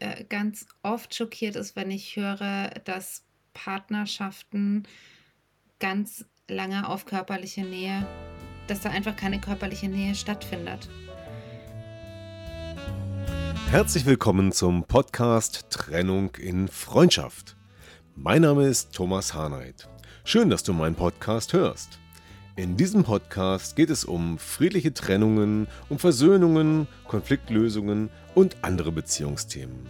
Äh, ganz oft schockiert ist, wenn ich höre, dass Partnerschaften ganz lange auf körperliche Nähe dass da einfach keine körperliche Nähe stattfindet. Herzlich willkommen zum Podcast Trennung in Freundschaft. Mein Name ist Thomas Harnight. Schön, dass du meinen Podcast hörst. In diesem Podcast geht es um friedliche Trennungen, um Versöhnungen, Konfliktlösungen und andere Beziehungsthemen.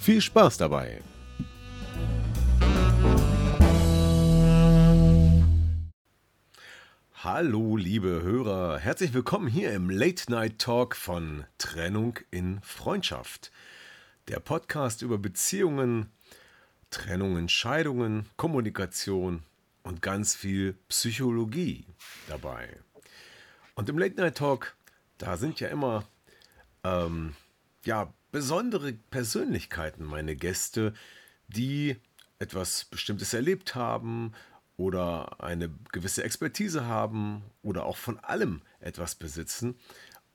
Viel Spaß dabei! Hallo, liebe Hörer, herzlich willkommen hier im Late Night Talk von Trennung in Freundschaft. Der Podcast über Beziehungen, Trennungen, Scheidungen, Kommunikation und ganz viel Psychologie dabei. Und im Late Night Talk, da sind ja immer ähm, ja, besondere Persönlichkeiten meine Gäste, die etwas Bestimmtes erlebt haben, oder eine gewisse Expertise haben oder auch von allem etwas besitzen.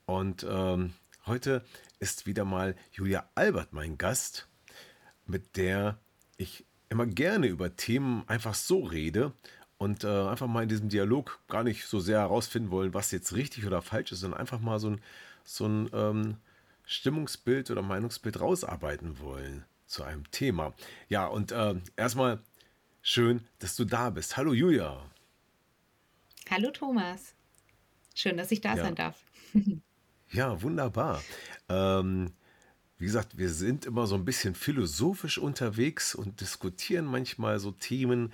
Und ähm, heute ist wieder mal Julia Albert mein Gast, mit der ich immer gerne über Themen einfach so rede und äh, einfach mal in diesem Dialog gar nicht so sehr herausfinden wollen, was jetzt richtig oder falsch ist, sondern einfach mal so ein, so ein ähm, Stimmungsbild oder Meinungsbild rausarbeiten wollen zu einem Thema. Ja, und äh, erstmal Schön, dass du da bist. Hallo Julia. Hallo Thomas. Schön, dass ich da ja. sein darf. ja, wunderbar. Ähm, wie gesagt, wir sind immer so ein bisschen philosophisch unterwegs und diskutieren manchmal so Themen.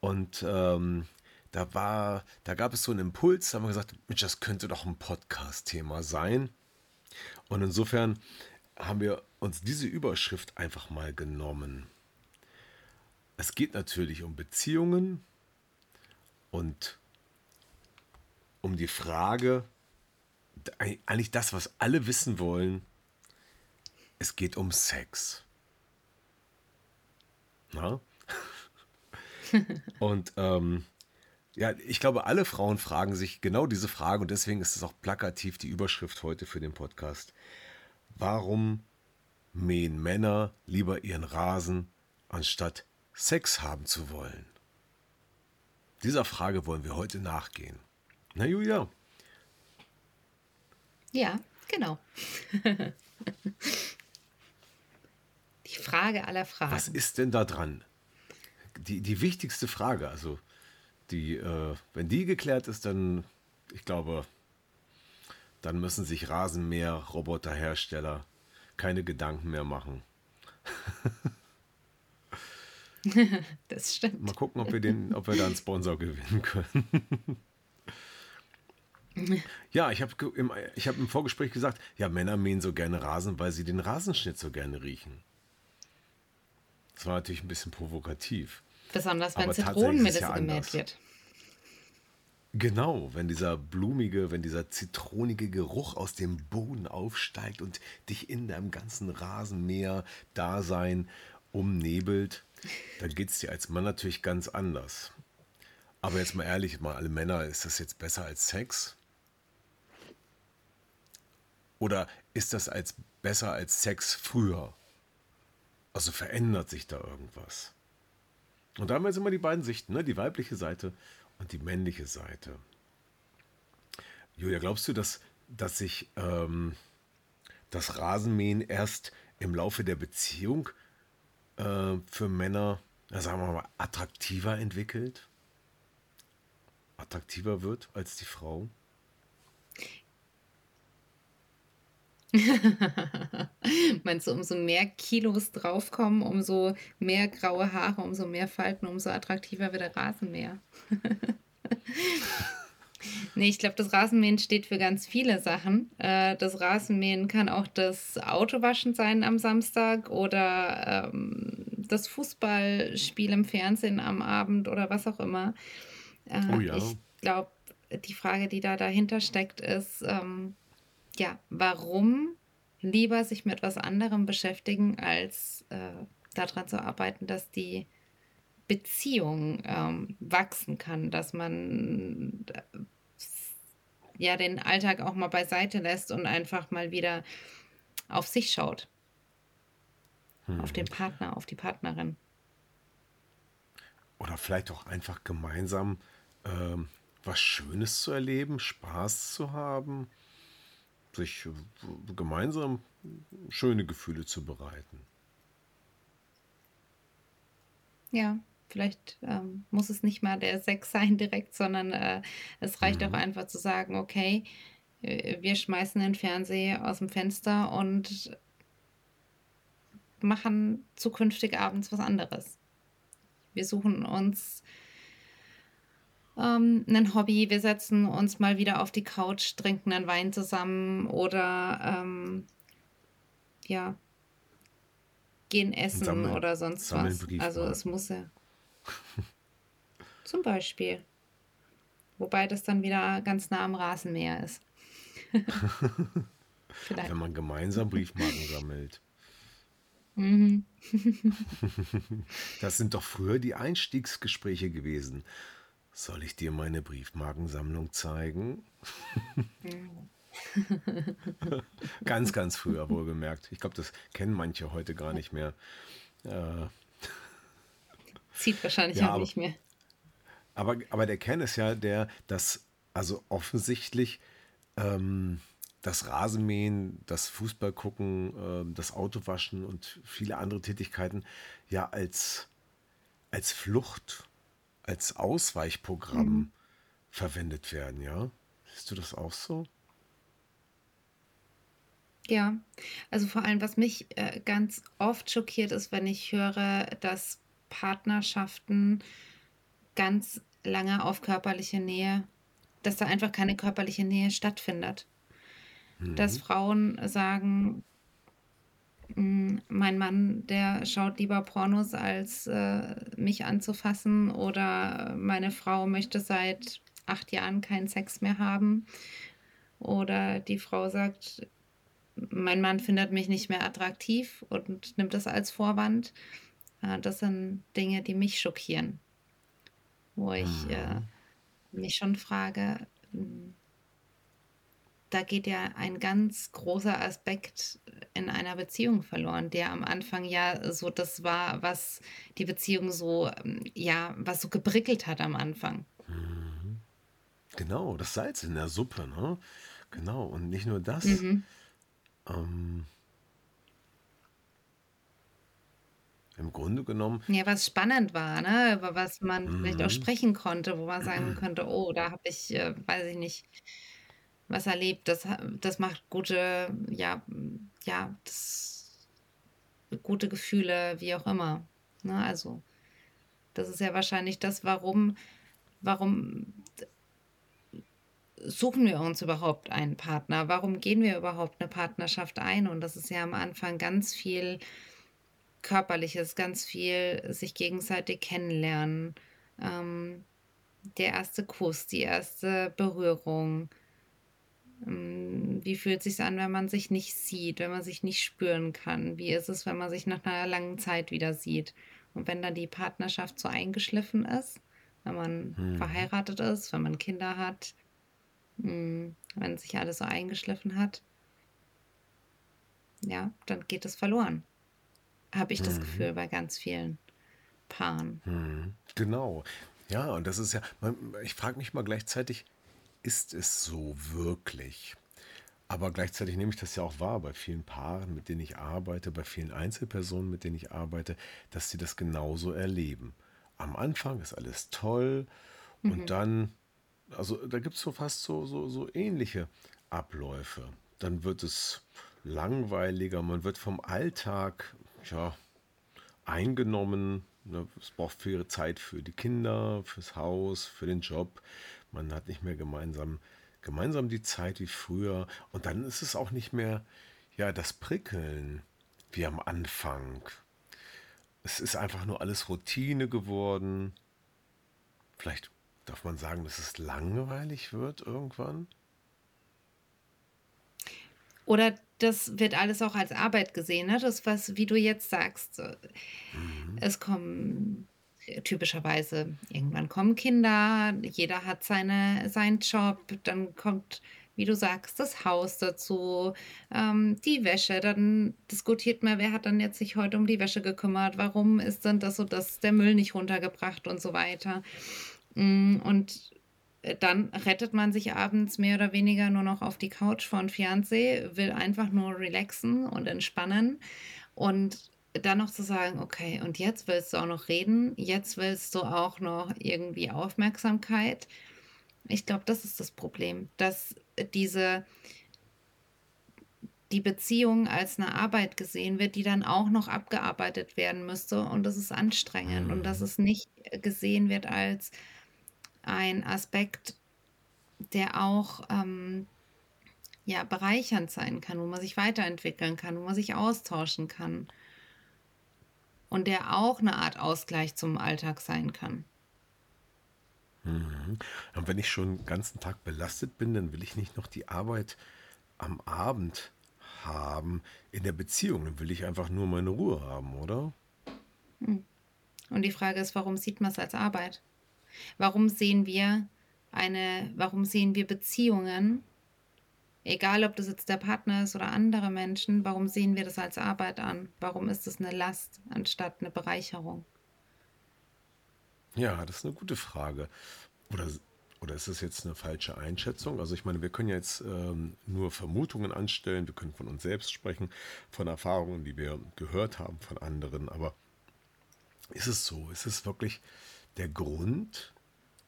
Und ähm, da war, da gab es so einen Impuls, da haben wir gesagt, Mensch, das könnte doch ein Podcast-Thema sein. Und insofern haben wir uns diese Überschrift einfach mal genommen. Es geht natürlich um Beziehungen und um die Frage, eigentlich das, was alle wissen wollen, es geht um Sex. Na? und ähm, ja, ich glaube, alle Frauen fragen sich genau diese Frage und deswegen ist es auch plakativ die Überschrift heute für den Podcast. Warum mähen Männer lieber ihren Rasen, anstatt Sex haben zu wollen? Dieser Frage wollen wir heute nachgehen. Na Julia? Ja, genau. die Frage aller Fragen. Was ist denn da dran? Die, die wichtigste Frage, also die, äh, wenn die geklärt ist, dann, ich glaube, dann müssen sich Rasenmäher-Roboterhersteller keine Gedanken mehr machen. das stimmt. Mal gucken, ob wir, den, ob wir da einen Sponsor gewinnen können. ja, ich habe im, hab im Vorgespräch gesagt, ja, Männer mähen so gerne Rasen, weil sie den Rasenschnitt so gerne riechen. Das war natürlich ein bisschen provokativ. Besonders wenn Zitronenmelisse ja gemäht wird. Genau, wenn dieser blumige, wenn dieser zitronige Geruch aus dem Boden aufsteigt und dich in deinem ganzen Rasenmäher-Dasein umnebelt, dann geht es dir als Mann natürlich ganz anders. Aber jetzt mal ehrlich, mal alle Männer, ist das jetzt besser als Sex? Oder ist das als besser als Sex früher? Also verändert sich da irgendwas? Und da haben wir jetzt immer die beiden Sichten, ne? die weibliche Seite und die männliche Seite. Julia, glaubst du, dass, dass sich ähm, das Rasenmähen erst im Laufe der Beziehung äh, für Männer, sagen wir mal, attraktiver entwickelt? Attraktiver wird als die Frau? Meinst du, umso mehr Kilos draufkommen, umso mehr graue Haare, umso mehr Falten, umso attraktiver wird der Rasenmäher? Ne, ich glaube, das Rasenmähen steht für ganz viele Sachen. Äh, das Rasenmähen kann auch das Autowaschen sein am Samstag oder, ähm, das Fußballspiel im Fernsehen am Abend oder was auch immer. Oh Äh, ja. ich glaube, die Frage, die da dahinter steckt, ist, ähm, ja, warum lieber sich mit was anderem beschäftigen, als, äh, da zu arbeiten, dass die Beziehung, ähm, wachsen kann, dass man, äh, ja, den Alltag auch mal beiseite lässt und einfach mal wieder auf sich schaut, auf den Mhm. Partner, auf die Partnerin. Oder vielleicht auch einfach gemeinsam ähm, was Schönes zu erleben, Spaß zu haben, sich äh, gemeinsam schöne Gefühle zu bereiten. Ja, vielleicht, ähm, muss es nicht mal der Sex sein direkt, sondern, äh, es reicht auch Mhm. einfach zu sagen: „Okay, äh, wir schmeißen den Fernseher aus dem Fenster und machen zukünftig abends was anderes.“ Wir suchen uns ähm, 'nen Hobby, wir setzen uns mal wieder auf die Couch, trinken 'nen Wein zusammen oder, ähm ja gehen essen sammeln, oder sonst was. Also, es muss ja zum Beispiel. Wobei das dann wieder ganz nah am Rasenmäher ist. Vielleicht. Wenn man gemeinsam Briefmarken sammelt. Mhm. Das sind doch früher die Einstiegsgespräche gewesen. Soll ich dir meine Briefmarkensammlung zeigen? Ganz, ganz früher wohlgemerkt. Ich glaube, das kennen manche heute gar nicht mehr. Äh, Zieht wahrscheinlich ja, auch aber, nicht mehr. aber, aber der Kern ist ja der, dass also offensichtlich ähm, das Rasenmähen, das Fußballgucken, ähm, das Autowaschen und viele andere Tätigkeiten ja als, als Flucht, als Ausweichprogramm Mhm. verwendet werden, ja? Siehst du das auch so? Ja, also vor allem, was mich, äh, ganz oft schockiert, ist, wenn ich höre, dass Partnerschaften ganz lange auf körperliche Nähe dass da einfach keine körperliche Nähe stattfindet. Dass Mhm. Frauen sagen: „Hm, mein Mann, der schaut lieber Pornos, als, äh, mich anzufassen“, oder „meine Frau möchte seit 8 Jahren keinen Sex mehr haben“, oder die Frau sagt: „Mein Mann findet mich nicht mehr attraktiv“ und nimmt das als Vorwand. Äh, das sind Dinge, die mich schockieren, wo ich, äh, Mhm. mich schon frage, hm da geht ja ein ganz großer Aspekt in einer Beziehung verloren, der am Anfang ja so das war, was die Beziehung so, ähm, ja was so geprickelt hat am Anfang. Mhm. Genau, das Salz in der Suppe, ne? Genau, und nicht nur das. Mhm. Ähm, im Grunde genommen, Ja, was spannend war, ne, über was man vielleicht auch mhm. sprechen konnte, wo man sagen könnte: „Oh, da habe ich, äh, weiß ich nicht, was erlebt, das das macht gute ja, ja, das gute Gefühle“, wie auch immer, ne? Also, das ist ja wahrscheinlich das, warum warum suchen wir uns überhaupt einen Partner? Warum gehen wir überhaupt 'ne Partnerschaft ein? Und das ist ja am Anfang ganz viel Körperliches, ganz viel sich gegenseitig kennenlernen, ähm, der erste Kuss, die erste Berührung. Hm, wie fühlt sich's an, wenn man sich nicht sieht, wenn man sich nicht spüren kann? Wie ist es, wenn man sich nach 'ner langen Zeit wieder sieht? Und wenn dann die Partnerschaft so eingeschliffen ist, wenn man Mhm. verheiratet ist, wenn man Kinder hat, hm, wenn sich alles so eingeschliffen hat ja, dann geht es verloren, habe ich das Mhm. Gefühl bei ganz vielen Paaren. Mhm. Genau. Ja, und das ist ja, ich frage mich mal gleichzeitig, ist es so wirklich? Aber gleichzeitig nehme ich das ja auch wahr bei vielen Paaren, mit denen ich arbeite, bei vielen Einzelpersonen, mit denen ich arbeite, dass sie das genauso erleben. Am Anfang ist alles toll und Mhm. dann, also da gibt es so fast so, so, so ähnliche Abläufe. Dann wird es langweiliger, man wird vom Alltag, ja, eingenommen. Ne? Es braucht viel Zeit für die Kinder, fürs Haus, für den Job. Man hat nicht mehr gemeinsam, gemeinsam die Zeit wie früher. Und dann ist es auch nicht mehr, ja, das Prickeln wie am Anfang. Es ist einfach nur alles Routine geworden. Vielleicht darf man sagen, dass es langweilig wird irgendwann. Oder das wird alles auch als Arbeit gesehen, ne? Das, was, wie du jetzt sagst, mhm. es kommen typischerweise irgendwann kommen Kinder, jeder hat seine, seinen Job, dann kommt, wie du sagst, das Haus dazu, ähm, die Wäsche, dann diskutiert man, wer hat dann jetzt sich heute um die Wäsche gekümmert, warum ist denn das so, dass der Müll nicht runtergebracht und so weiter. Mm, und dann rettet man sich abends mehr oder weniger nur noch auf die Couch von Fernseh, will einfach nur relaxen und entspannen. Und dann noch zu sagen, okay, und jetzt willst du auch noch reden, jetzt willst du auch noch irgendwie Aufmerksamkeit. Ich glaube, das ist das Problem, dass diese die Beziehung als eine Arbeit gesehen wird, die dann auch noch abgearbeitet werden müsste und das ist anstrengend und dass mhm. es nicht gesehen wird als ein Aspekt, der auch ähm, ja, bereichernd sein kann, wo man sich weiterentwickeln kann, wo man sich austauschen kann. Und der auch eine Art Ausgleich zum Alltag sein kann. Mhm. Und wenn ich schon den ganzen Tag belastet bin, dann will ich nicht noch die Arbeit am Abend haben in der Beziehung. Dann will ich einfach nur meine Ruhe haben, oder? Hm. Und die Frage ist, warum sieht man es als Arbeit? Warum sehen wir eine, warum sehen wir Beziehungen, egal ob das jetzt der Partner ist oder andere Menschen, warum sehen wir das als Arbeit an? Warum ist es eine Last anstatt eine Bereicherung? Ja, das ist eine gute Frage. Oder, oder ist das jetzt eine falsche Einschätzung? Also ich meine, wir können jetzt ähm, nur Vermutungen anstellen, wir können von uns selbst sprechen, von Erfahrungen, die wir gehört haben von anderen, aber ist es so? Ist es wirklich der Grund,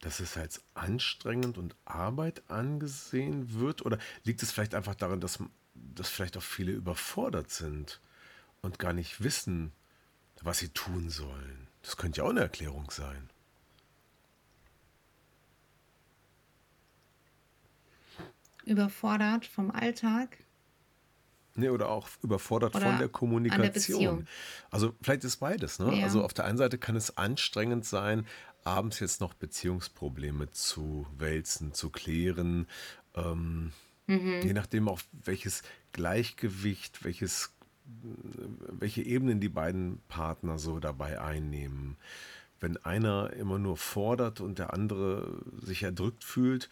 dass es als anstrengend und Arbeit angesehen wird? Oder liegt es vielleicht einfach daran, dass, dass vielleicht auch viele überfordert sind und gar nicht wissen, was sie tun sollen? Das könnte ja auch eine Erklärung sein. Überfordert vom Alltag? Nee, oder auch überfordert oder von der Kommunikation. Der also vielleicht ist beides. Ne? Ja. Also auf der einen Seite kann es anstrengend sein, abends jetzt noch Beziehungsprobleme zu wälzen, zu klären. Ähm, mhm. Je nachdem auch welches Gleichgewicht, welches, welche Ebenen die beiden Partner so dabei einnehmen. Wenn einer immer nur fordert und der andere sich erdrückt fühlt,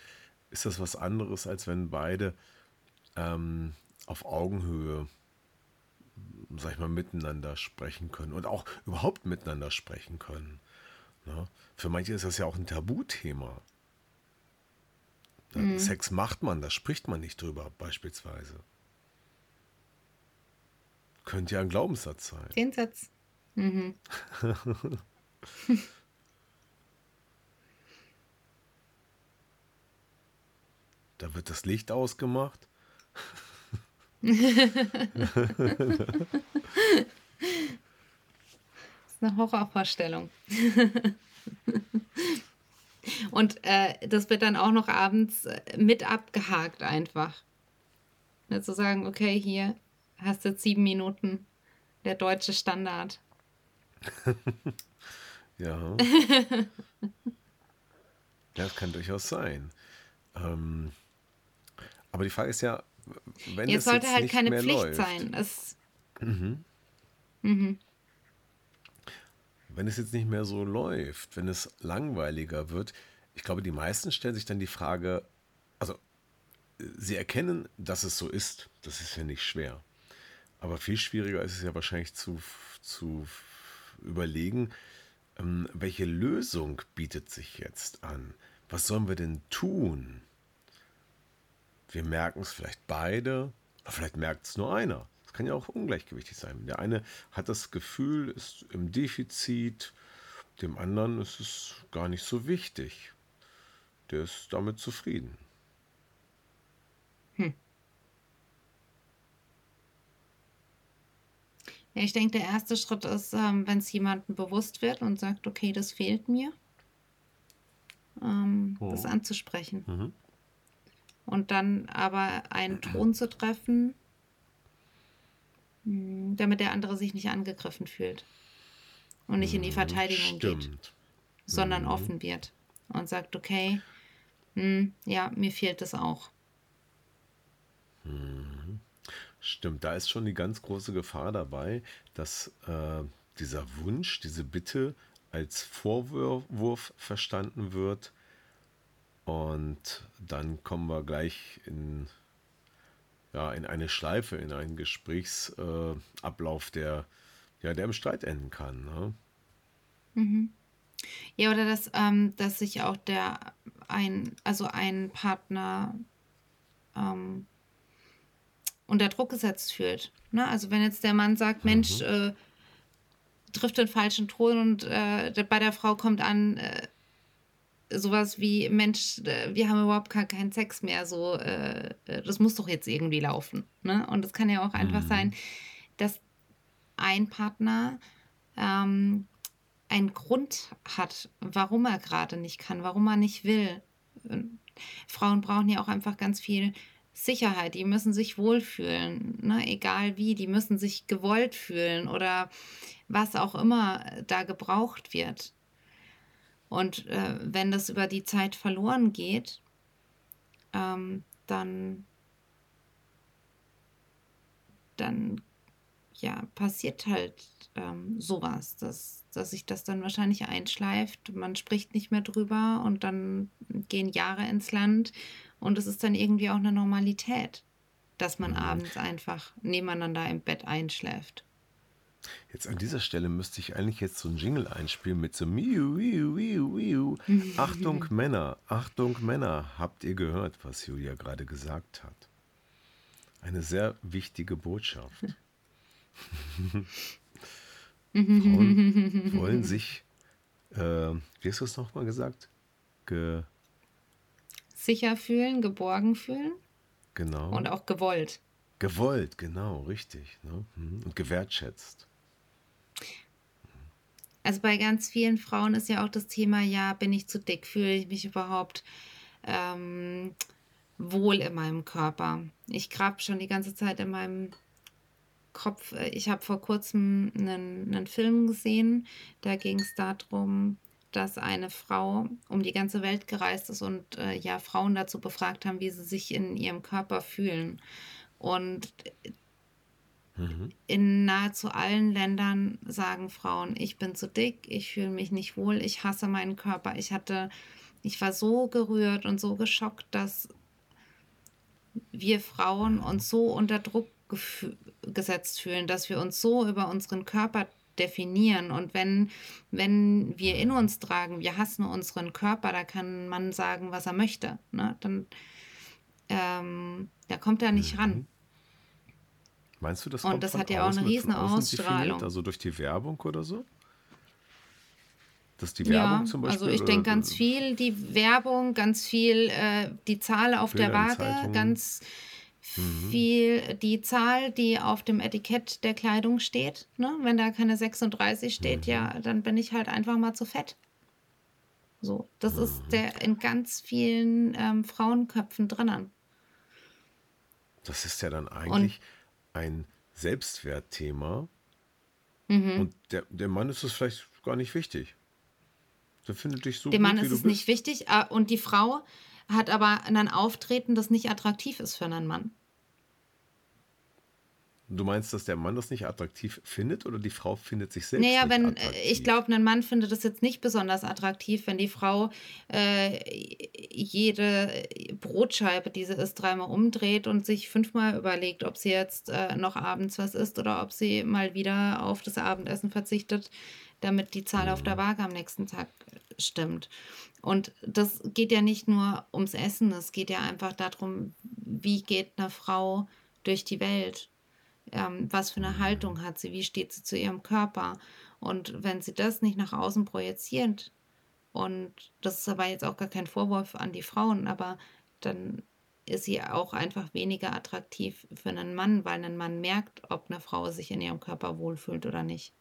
ist das was anderes, als wenn beide ähm, auf Augenhöhe, sag ich mal, miteinander sprechen können und auch überhaupt miteinander sprechen können. Ja, für manche ist das ja auch ein Tabuthema. Mhm. Sex macht man, da spricht man nicht drüber, beispielsweise. Könnte ja ein Glaubenssatz sein. Den Satz. Mhm. da wird das Licht ausgemacht. ist eine Horrorvorstellung. Und äh, das wird dann auch noch abends äh, mit abgehakt einfach. Ja, zu sagen, okay, hier hast du jetzt sieben Minuten, der deutsche Standard. ja. ja, das kann durchaus sein. Ähm, aber die Frage ist ja, wenn jetzt es sollte jetzt halt keine Pflicht läuft, sein. Es, mhm. Mhm. Wenn es jetzt nicht mehr so läuft, wenn es langweiliger wird, ich glaube, die meisten stellen sich dann die Frage, also sie erkennen, dass es so ist. Das ist ja nicht schwer. Aber viel schwieriger ist es ja wahrscheinlich zu, zu überlegen, ähm, welche Lösung bietet sich jetzt an? Was sollen wir denn tun? wir merken es vielleicht beide, aber vielleicht merkt es nur einer. Kann ja auch ungleichgewichtig sein. Der eine hat das Gefühl, ist im Defizit, dem anderen ist es gar nicht so wichtig. Der ist damit zufrieden. Hm. Ja, ich denke, der erste Schritt ist, ähm, wenn es jemandem bewusst wird und sagt, okay, das fehlt mir. ähm, oh. das anzusprechen. Mhm. Und dann aber einen Ton zu treffen, damit der andere sich nicht angegriffen fühlt und nicht in die mhm, Verteidigung Stimmt. geht, sondern mhm. offen wird und sagt, okay, mh, hm, ja, mir fehlt es auch. Mhm. Stimmt, da ist schon die ganz große Gefahr dabei, dass äh, dieser Wunsch, diese Bitte als Vorwurf verstanden wird. Und dann kommen wir gleich in, ja, in eine Schleife, in einen Gesprächsablauf, äh, der, ja, der im Streit enden kann. Ne? Mhm. Ja, oder dass, ähm, dass sich auch der ein, also ein Partner ähm, unter Druck gesetzt fühlt. Ne? Also wenn jetzt der Mann sagt, mhm. Mensch, äh, trifft den falschen Ton und äh, bei der Frau kommt an äh, sowas wie, Mensch, äh, wir haben überhaupt gar keinen Sex mehr, so, äh, äh, das muss doch jetzt irgendwie laufen. Ne? Und es kann ja auch einfach mhm. sein, dass ein Partner ähm, einen Grund hat, warum er gerade nicht kann, warum er nicht will. Frauen brauchen ja auch einfach ganz viel Sicherheit, die müssen sich wohlfühlen, ne? egal wie, die müssen sich gewollt fühlen oder was auch immer da gebraucht wird. Und äh, wenn das über die Zeit verloren geht, ähm, dann, dann ja, passiert halt ähm, sowas, dass, dass sich das dann wahrscheinlich einschleift. Man spricht nicht mehr drüber und dann gehen Jahre ins Land und es ist dann irgendwie auch eine Normalität, dass man mhm. abends einfach nebeneinander im Bett einschläft. Jetzt an dieser Stelle müsste ich eigentlich jetzt so ein Jingle einspielen mit so Miu, Miu, Miu, Miu. Achtung Männer, Achtung Männer. Habt ihr gehört, was Julia gerade gesagt hat? Eine sehr wichtige Botschaft. Frauen wollen sich, äh, wie hast du es nochmal gesagt? Ge Sicher fühlen, geborgen fühlen. Genau. Und auch gewollt. Gewollt, genau, richtig. Ne? Mhm. Und gewertschätzt. Also bei ganz vielen Frauen ist ja auch das Thema, ja, bin ich zu dick, fühle ich mich überhaupt ähm, wohl in meinem Körper. Ich grab schon die ganze Zeit in meinem Kopf. Ich habe vor kurzem einen, einen Film gesehen, da ging es darum, dass eine Frau um die ganze Welt gereist ist und äh, ja Frauen dazu befragt haben, wie sie sich in ihrem Körper fühlen. Und mhm. in nahezu allen Ländern sagen Frauen, ich bin zu dick, ich fühle mich nicht wohl, ich hasse meinen Körper. Ich hatte, ich war so gerührt und so geschockt, dass wir Frauen uns so unter Druck gesetzt fühlen, dass wir uns so über unseren Körper definieren. Und wenn, wenn wir in uns tragen, wir hassen unseren Körper, da kann man sagen, was er möchte. Ne? Dann ähm, da kommt er nicht mhm. ran. Meinst du, das kommt Und das hat ja auch eine riesen Ausstrahlung. Also durch die Werbung oder so? Dass die Werbung ja, zum Beispiel. Also ich denke ganz viel die Werbung, ganz viel äh, die Zahl auf Bilder der Waage, ganz mhm. viel die Zahl, die auf dem Etikett der Kleidung steht. Ne? Wenn da keine 36 steht, mhm. ja, dann bin ich halt einfach mal zu fett. So, das mhm. ist der in ganz vielen ähm, Frauenköpfen drinnen. Das ist ja dann eigentlich Und, ein Selbstwertthema. Mhm. Und der, der Mann ist es vielleicht gar nicht wichtig. Der findet dich so Dem gut, Mann ist es nicht wichtig. Ah, und die Frau hat aber ein Auftreten, das nicht attraktiv ist für einen Mann. Du meinst, dass der Mann das nicht attraktiv findet oder die Frau findet sich selbst naja, wenn, attraktiv? Ich glaube, ein Mann findet das jetzt nicht besonders attraktiv, wenn die Frau äh, jede Brotscheibe, die sie isst, dreimal umdreht und sich fünfmal überlegt, ob sie jetzt äh, noch abends was isst oder ob sie mal wieder auf das Abendessen verzichtet, damit die Zahl mhm. auf der mhm. Waage am nächsten Tag stimmt. Und das geht ja nicht nur ums Essen, es geht ja einfach darum, wie geht eine Frau durch die Welt ähm, was für eine Haltung hat sie, wie steht sie zu ihrem Körper. Und wenn sie das nicht nach außen projiziert, und das ist aber jetzt auch gar kein Vorwurf an die Frauen, aber dann ist sie auch einfach weniger attraktiv für einen Mann, weil ein Mann merkt, ob eine Frau sich in ihrem Körper wohlfühlt oder nicht.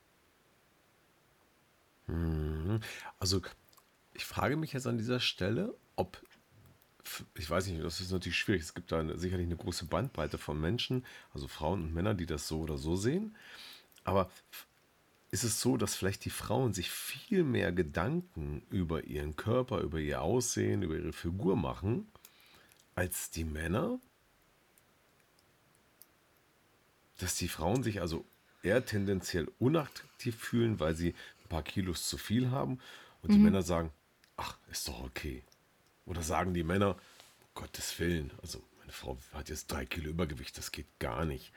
Mhm. Also ich frage mich jetzt an dieser Stelle, ob, ich weiß nicht, das ist natürlich schwierig. Es gibt da sicherlich eine große Bandbreite von Menschen, also Frauen und Männer, die das so oder so sehen. Aber ist es so, dass vielleicht die Frauen sich viel mehr Gedanken über ihren Körper, über ihr Aussehen, über ihre Figur machen, als die Männer? Dass die Frauen sich also eher tendenziell unattraktiv fühlen, weil sie ein paar Kilos zu viel haben und die mhm. Männer sagen, ach, ist doch okay. Oder sagen die Männer, um Gottes Willen, also meine Frau hat jetzt drei Kilo Übergewicht, das geht gar nicht.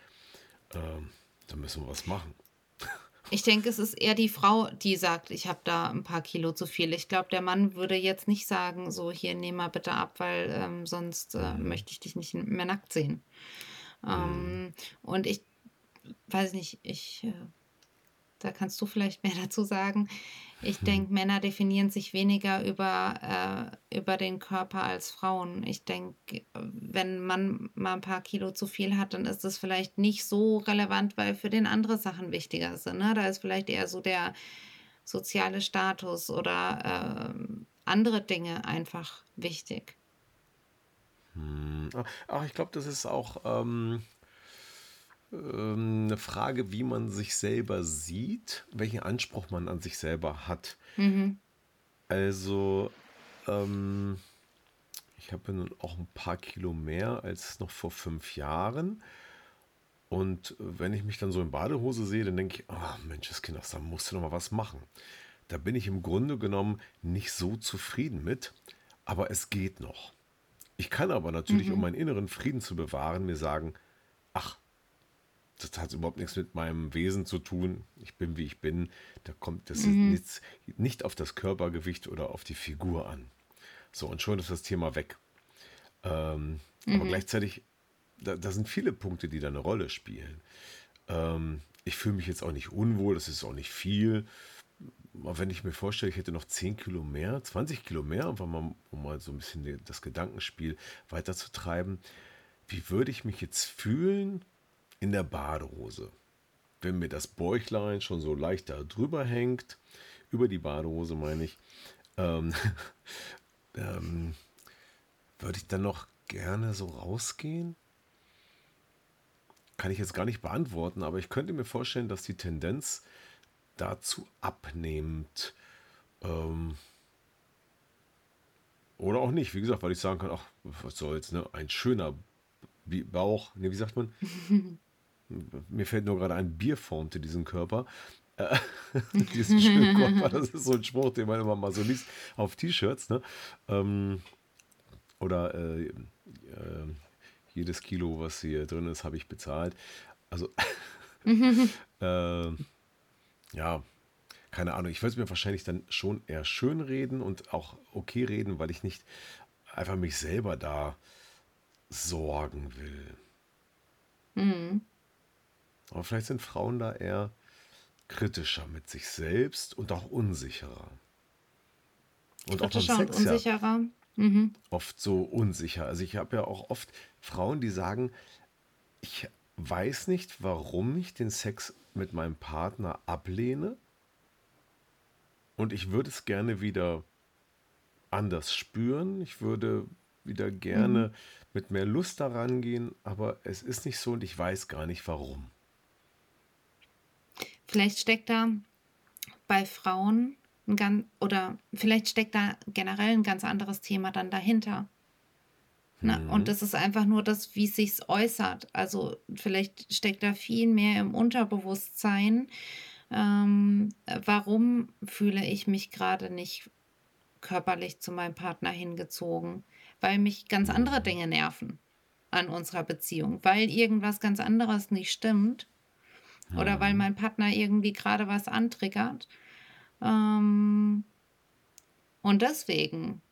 Ähm, da müssen wir was machen. Ich denke, es ist eher die Frau, die sagt, ich habe da ein paar Kilo zu viel. Ich glaube, der Mann würde jetzt nicht sagen, so hier nehm mal bitte ab, weil ähm, sonst äh, mhm. möchte ich dich nicht mehr nackt sehen. Ähm, mhm. Und ich weiß nicht, ich, äh, da kannst du vielleicht mehr dazu sagen. Ich mhm. denke, Männer definieren sich weniger über, äh, über den Körper als Frauen. Ich denke, wenn man mal ein paar Kilo zu viel hat, dann ist das vielleicht nicht so relevant, weil für den andere Sachen wichtiger sind. Ne? Da ist vielleicht eher so der soziale Status oder äh, andere Dinge einfach wichtig. Hm. Ach, ich glaube, das ist auch ähm, ähm, eine Frage, wie man sich selber sieht, welchen Anspruch man an sich selber hat. Mhm. Also, ähm, ich habe nun auch ein paar Kilo mehr als noch vor fünf Jahren. Und wenn ich mich dann so in Badehose sehe, dann denke ich, oh Mensch, das Kind, da musst du noch mal was machen. Da bin ich im Grunde genommen nicht so zufrieden mit, aber es geht noch. Ich kann aber natürlich, mhm. um meinen inneren Frieden zu bewahren, mir sagen, ach, das hat überhaupt nichts mit meinem Wesen zu tun. Ich bin, wie ich bin. Da kommt das mhm. nichts, nicht auf das Körpergewicht oder auf die Figur an. So, und schon ist das Thema weg. Ähm, mhm. Aber gleichzeitig, da, da, sind viele Punkte, die da eine Rolle spielen. Ähm, ich fühle mich jetzt auch nicht unwohl, das ist auch nicht viel. Aber wenn ich mir vorstelle, ich hätte noch 10 Kilo mehr, 20 Kilo mehr, einfach mal, um mal so ein bisschen das Gedankenspiel weiterzutreiben, wie würde ich mich jetzt fühlen, in der Badehose. Wenn mir das Bäuchlein schon so leicht da drüber hängt, über die Badehose meine ich, ähm, ähm, würde ich dann noch gerne so rausgehen? Kann ich jetzt gar nicht beantworten, aber ich könnte mir vorstellen, dass die Tendenz dazu abnimmt. Ähm, oder auch nicht, wie gesagt, weil ich sagen kann, ach, was soll's, ne? Ein schöner Bauch, ne, wie sagt man? Mir fällt nur gerade ein, Bier formte diesen Körper. Äh, diesen schönen Körper, das ist so ein Spruch, den man immer mal so liest auf T-Shirts. Ne? Ähm, oder äh, äh, jedes Kilo, was hier drin ist, habe ich bezahlt. Also, äh, ja, keine Ahnung. Ich würde es mir wahrscheinlich dann schon eher schön reden und auch okay reden, weil ich nicht einfach mich selber da sorgen will. Mhm. Aber vielleicht sind Frauen da eher kritischer mit sich selbst und auch unsicherer. Und kritischer auch beim Sex und unsicherer. Ja mhm. Oft so unsicher. Also ich habe ja auch oft Frauen, die sagen, ich weiß nicht, warum ich den Sex mit meinem Partner ablehne. Und ich würde es gerne wieder anders spüren. Ich würde wieder gerne mhm. mit mehr Lust daran gehen, aber es ist nicht so und ich weiß gar nicht warum. Vielleicht steckt da bei Frauen ein ganz, oder vielleicht steckt da generell ein ganz anderes Thema dann dahinter. Ne? Mhm. Und das ist einfach nur das, wie es sich äußert. Also vielleicht steckt da viel mehr im Unterbewusstsein. Ähm, warum fühle ich mich gerade nicht körperlich zu meinem Partner hingezogen? Weil mich ganz andere mhm. Dinge nerven an unserer Beziehung, weil irgendwas ganz anderes nicht stimmt oder weil mein Partner irgendwie gerade was antriggert. Ähm, und deswegen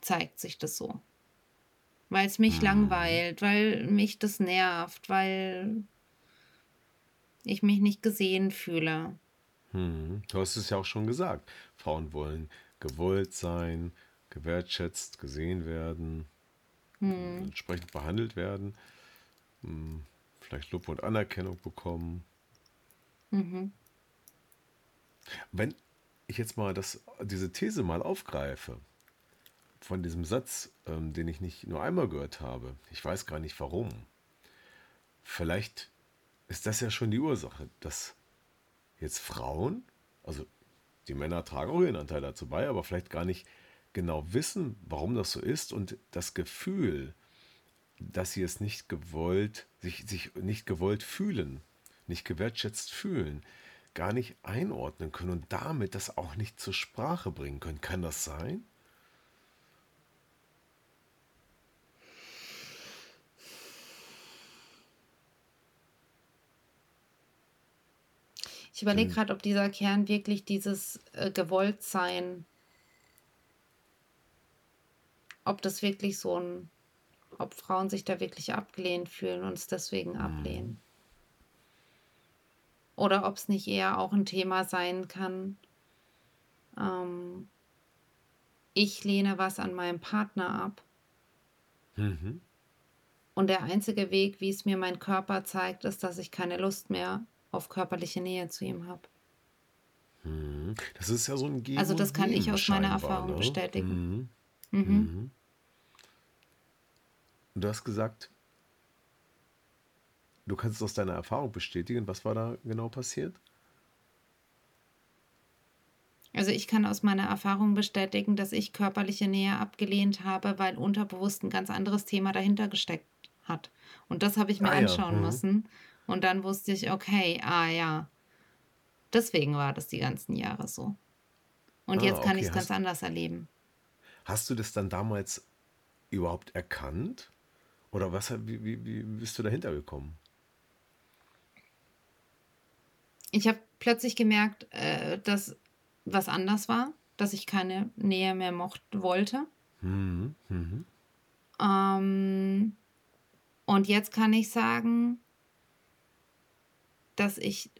zeigt sich das so. Weil es mich mhm. langweilt, weil mich das nervt, weil ich mich nicht gesehen fühle. Hm. Du hast es ja auch schon gesagt. Frauen wollen gewollt sein, gewertschätzt, gesehen werden, hm. entsprechend behandelt werden, hm. vielleicht Lob und Anerkennung bekommen. Mhm. Wenn, ich jetzt mal das, diese These mal aufgreife, von diesem Satz, ähm, den ich nicht nur einmal gehört habe, ich weiß gar nicht warum, vielleicht ist das ja schon die Ursache, dass jetzt Frauen, also die Männer tragen auch ihren Anteil dazu bei, aber vielleicht gar nicht genau wissen, warum das so ist und das Gefühl, dass sie es nicht gewollt, sich, sich nicht gewollt fühlen, nicht gewertschätzt fühlen, gar nicht einordnen können und damit das auch nicht zur Sprache bringen können. Kann das sein? Ich überlege gerade, ob dieser Kern wirklich dieses äh, Gewolltsein, ob das wirklich so ein, ob Frauen sich da wirklich abgelehnt fühlen und es deswegen mhm. ablehnen. Oder ob es nicht eher auch ein Thema sein kann, ähm, ich lehne was an meinem Partner ab. Mhm. Und der einzige Weg, wie es mir mein Körper zeigt, ist, dass ich keine Lust mehr auf körperliche Nähe zu ihm habe. Hm. Das ist ja so ein Geben Also das kann ich aus meiner Erfahrung ne? bestätigen. Mhm. Mhm. Mhm. Du hast gesagt, du kannst es aus deiner Erfahrung bestätigen. Was war da genau passiert? Also ich kann aus meiner Erfahrung bestätigen, dass ich körperliche Nähe abgelehnt habe, weil unterbewusst ein ganz anderes Thema dahinter gesteckt hat. Und das habe ich mir ah, anschauen ja. Mhm. müssen. Und dann wusste ich, okay, ah ja, deswegen war das die ganzen Jahre so. Und ah, jetzt kann okay. ich es ganz anders erleben. Hast du das dann damals überhaupt erkannt? Oder was, wie, wie, wie bist du dahinter gekommen? Ich habe plötzlich gemerkt, äh, dass was anders war, dass ich keine Nähe mehr mochte, wollte. Mhm. Mhm. Ähm, und jetzt kann ich sagen, dass ich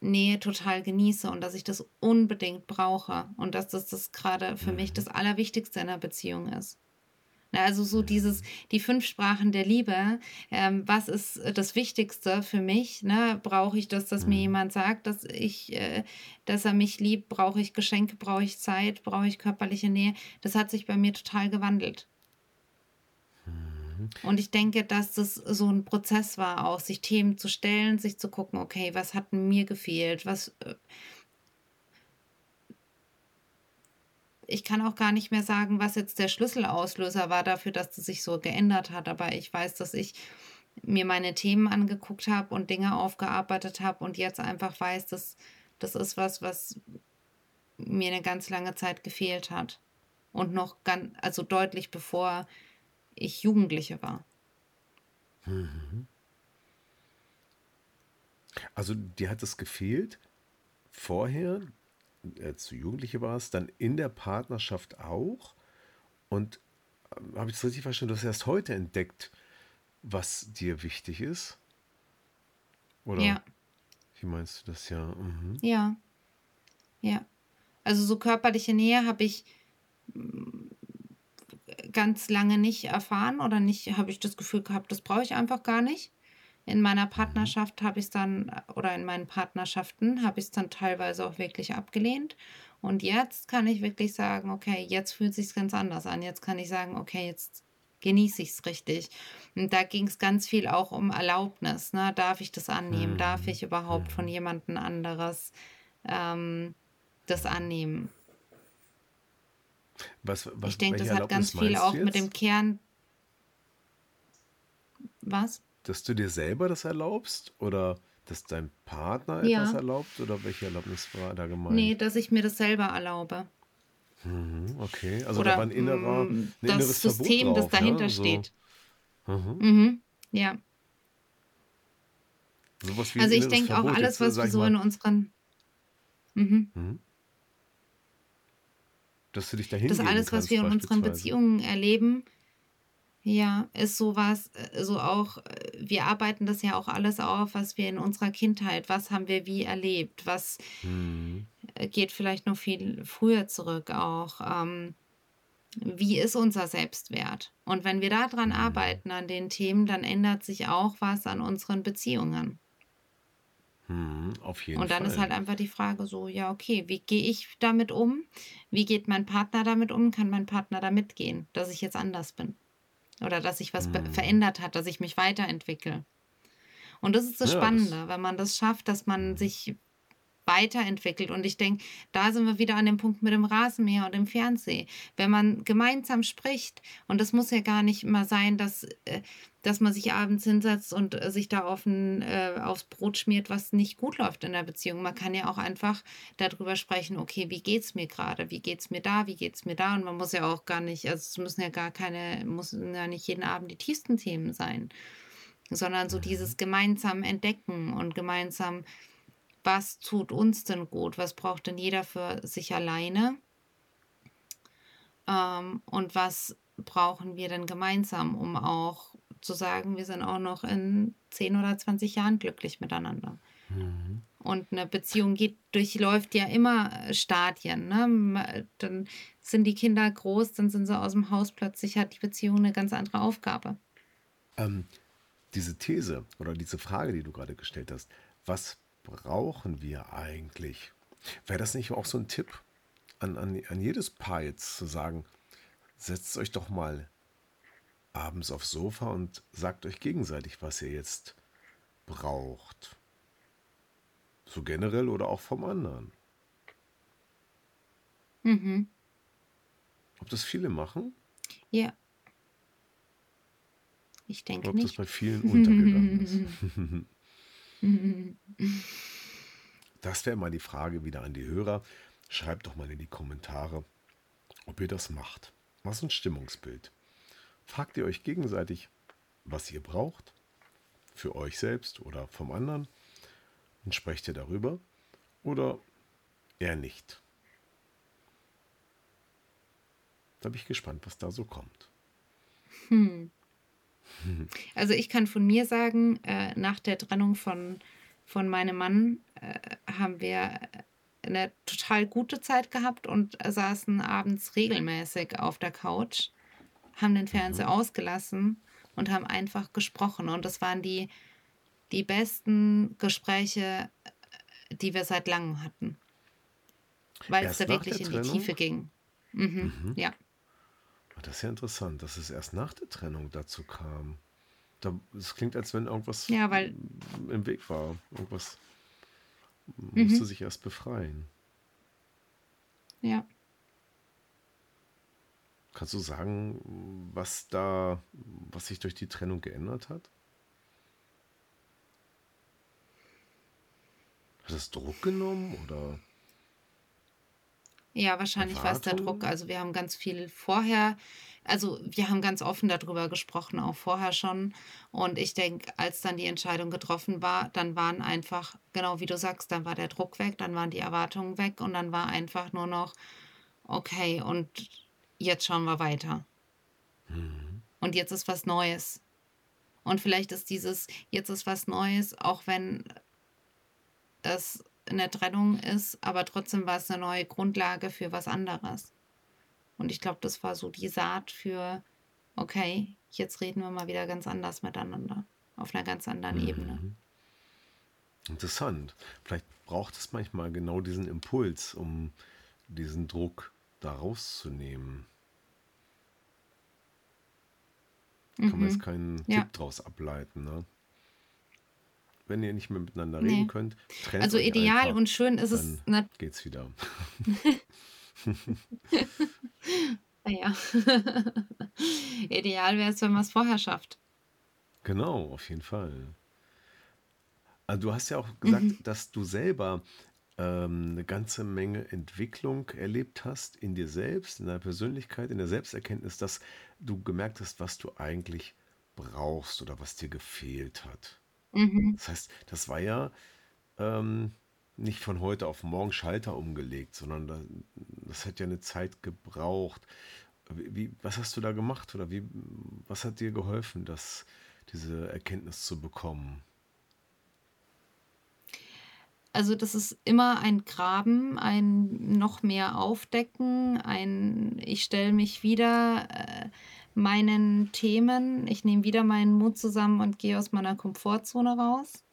Nähe total genieße und dass ich das unbedingt brauche und dass das, das gerade für mich mhm. das Allerwichtigste in der Beziehung ist. Also so dieses, die fünf Sprachen der Liebe, ähm, was ist das Wichtigste für mich? Ne? Brauche ich das, dass mir mhm. jemand sagt, dass ich, äh, dass er mich liebt? Brauche ich Geschenke? Brauche ich Zeit? Brauche ich körperliche Nähe? Das hat sich bei mir total gewandelt. Mhm. Und ich denke, dass das so ein Prozess war, auch sich Themen zu stellen, sich zu gucken, okay, was hat mir gefehlt, was. Äh, ich kann auch gar nicht mehr sagen, was jetzt der Schlüsselauslöser war dafür, dass das sich so geändert hat, aber ich weiß, dass ich mir meine Themen angeguckt habe und Dinge aufgearbeitet habe und jetzt einfach weiß, dass das ist was, was mir eine ganz lange Zeit gefehlt hat. Und noch ganz, also deutlich bevor ich Jugendliche war. Mhm. Also dir hat es gefehlt vorher, als du Jugendliche warst, dann in der Partnerschaft auch. Und äh, habe ich es richtig verstanden, du hast erst heute entdeckt, was dir wichtig ist? Oder ja. wie meinst du das ja? Mhm. Ja. Ja. Also so körperliche Nähe habe ich ganz lange nicht erfahren oder nicht, habe ich das Gefühl gehabt, das brauche ich einfach gar nicht. In meiner Partnerschaft habe ich es dann, oder in meinen Partnerschaften habe ich es dann teilweise auch wirklich abgelehnt. Und jetzt kann ich wirklich sagen, okay, jetzt fühlt es sich ganz anders an. Jetzt kann ich sagen, okay, jetzt genieße ich es richtig. Und da ging es ganz viel auch um Erlaubnis. Ne? Darf ich das annehmen? Darf ich überhaupt von jemandem anderes ähm, das annehmen? Was, was, ich denke, das hat ganz viel auch mit dem Kern. Was? Dass du dir selber das erlaubst oder dass dein Partner ja. etwas erlaubt oder welche Erlaubnis war da gemeint? Nee, dass ich mir das selber erlaube. Mhm, okay, also oder, da war ein innerer, ein das inneres System, drauf, das dahinter ja? so. steht. Mhm. Mhm, ja. also ich denke auch alles, was wir so in unseren. Mhm. mhm dass du dich dahin Das alles, was wir in unseren Beziehungen erleben, ja, ist sowas, äh, so auch, äh, wir arbeiten das ja auch alles auf, was wir in unserer Kindheit, was haben wir wie erlebt, was mhm. geht vielleicht noch viel früher zurück auch. Ähm, wie ist unser Selbstwert? Und wenn wir daran mhm. arbeiten, an den Themen, dann ändert sich auch was an unseren Beziehungen. Mhm, auf jeden Und dann ist Fall. halt einfach die Frage so, ja, okay, wie gehe ich damit um? Wie geht mein Partner damit um? Kann mein Partner damit gehen, dass ich jetzt anders bin? Oder dass sich was Mhm. verändert hat, dass ich mich weiterentwickle? Und das ist das Ja, das. Spannende, wenn man das schafft, dass man Mhm. sich weiterentwickelt. Und ich denke, da sind wir wieder an dem Punkt mit dem Rasenmäher und dem Fernsehen. Wenn man gemeinsam spricht, und das muss ja gar nicht immer sein, dass, äh, dass man sich abends hinsetzt und äh, sich da auf ein, äh, aufs Brot schmiert, was nicht gut läuft in der Beziehung. Man kann ja auch einfach darüber sprechen, okay, wie geht's mir gerade? Wie geht's mir da? Wie geht's mir da? Und man muss ja auch gar nicht, also es müssen ja gar keine, müssen ja nicht jeden Abend die tiefsten Themen sein, sondern so Mhm. dieses gemeinsam entdecken und gemeinsam was tut uns denn gut? Was braucht denn jeder für sich alleine? Ähm, und was brauchen wir denn gemeinsam, um auch zu sagen, wir sind auch noch in 10 oder 20 Jahren glücklich miteinander? Mhm. Und eine Beziehung geht, durchläuft ja immer Stadien. Ne? Ma- Dann sind die Kinder groß, dann sind sie aus dem Haus, plötzlich hat die Beziehung eine ganz andere Aufgabe. Ähm, diese These oder diese Frage, die du gerade gestellt hast, was brauchen wir eigentlich? Wäre das nicht auch so ein Tipp an, an, an jedes Paar jetzt zu sagen, setzt euch doch mal abends aufs Sofa und sagt euch gegenseitig, was ihr jetzt braucht. So generell oder auch vom anderen. Mhm. Ob das viele machen Ja, ich denke ob das nicht. bei vielen untergegangen ist. Das wäre mal die Frage wieder an die Hörer. Schreibt doch mal in die Kommentare, ob ihr das macht. Was ein Stimmungsbild. Fragt ihr euch gegenseitig, was ihr braucht? Für euch selbst oder vom anderen? Und sprecht ihr darüber? Oder eher nicht? Da bin ich gespannt, was da so kommt. Hm. Also ich kann von mir sagen, äh, nach der Trennung von, von meinem Mann äh, haben wir eine total gute Zeit gehabt und saßen abends regelmäßig auf der Couch, haben den Fernseher ausgelassen und haben einfach gesprochen. Und das waren die, die besten Gespräche, äh, die wir seit langem hatten. Weil es Erst da nach wirklich in die? Tiefe ging. Mhm. Mhm. Ja. Das ist ja interessant, dass es erst nach der Trennung dazu kam. Es klingt, als wenn irgendwas Ja, weil im Weg war. Irgendwas Mhm. musste sich erst befreien. Ja. Kannst du sagen, was da, was sich durch die Trennung geändert hat? Hat es Druck genommen oder Ja, wahrscheinlich war es der Druck. Also wir haben ganz viel vorher, also wir haben ganz offen darüber gesprochen, auch vorher schon. Und ich denke, als dann die Entscheidung getroffen war, dann waren einfach, genau wie du sagst, dann war der Druck weg, dann waren die Erwartungen weg und dann war einfach nur noch, okay, und jetzt schauen wir weiter. Mhm. Und jetzt ist was Neues. Und vielleicht ist dieses, jetzt ist was Neues, auch wenn es eine Trennung ist, aber trotzdem war es eine neue Grundlage für was anderes. Und ich glaube, das war so die Saat für, okay, jetzt reden wir mal wieder ganz anders miteinander, auf einer ganz anderen Ebene. Mhm. Interessant. Vielleicht braucht es manchmal genau diesen Impuls, um diesen Druck da rauszunehmen. Kann man jetzt Mhm. keinen Ja, Tipp draus ableiten, ne? Wenn ihr nicht mehr miteinander nee. reden könnt, trennt Also ideal einfach, und schön ist es, dann geht's wieder. ja. Ideal wäre es, wenn man es vorher schafft. Genau, auf jeden Fall. Also du hast ja auch gesagt, Mhm. dass du selber ähm, eine ganze Menge Entwicklung erlebt hast in dir selbst, in deiner Persönlichkeit, in der Selbsterkenntnis, dass du gemerkt hast, was du eigentlich brauchst oder was dir gefehlt hat. Mhm. Das heißt, das war ja ähm, nicht von heute auf morgen Schalter umgelegt, sondern da, das hat ja eine Zeit gebraucht. Wie, wie- was hast du da gemacht oder wie, was hat dir geholfen, das, diese Erkenntnis zu bekommen? Also das ist immer ein Graben, ein noch mehr Aufdecken, ein ich stelle mich wieder äh, meinen Themen, ich nehme wieder meinen Mut zusammen und gehe aus meiner Komfortzone raus.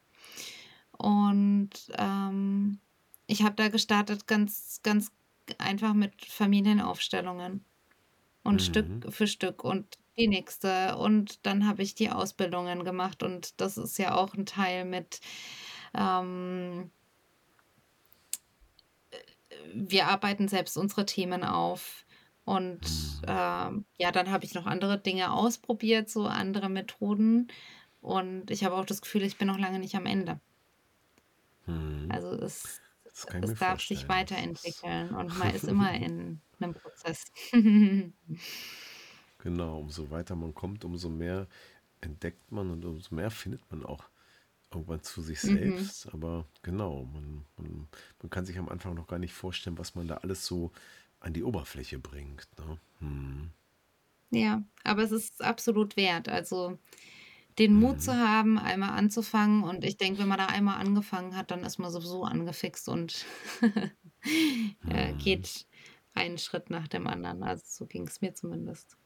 Und ähm, ich habe da gestartet ganz, ganz einfach mit Familienaufstellungen und Stück Mhm. für Stück und die nächste. Und dann habe ich die Ausbildungen gemacht und das ist ja auch ein Teil mit, ähm, wir arbeiten selbst unsere Themen auf. Und Mhm. ähm, ja, dann habe ich noch andere Dinge ausprobiert, so andere Methoden. Und ich habe auch das Gefühl, ich bin noch lange nicht am Ende. Mhm. Also es, es darf sich vorstellen. Ist weiterentwickeln und man ist immer in einem Prozess. genau, umso weiter man kommt, umso mehr entdeckt man und umso mehr findet man auch irgendwann zu sich Mhm. selbst. Aber genau, man, man, man kann sich am Anfang noch gar nicht vorstellen, was man da alles so an die Oberfläche bringt. Ne? Hm. Ja, aber es ist absolut wert. Also den Mut zu Mhm. haben, einmal anzufangen. Und ich denke, wenn man da einmal angefangen hat, dann ist man sowieso angefixt und äh, Mhm. geht einen Schritt nach dem anderen. Also so ging es mir zumindest.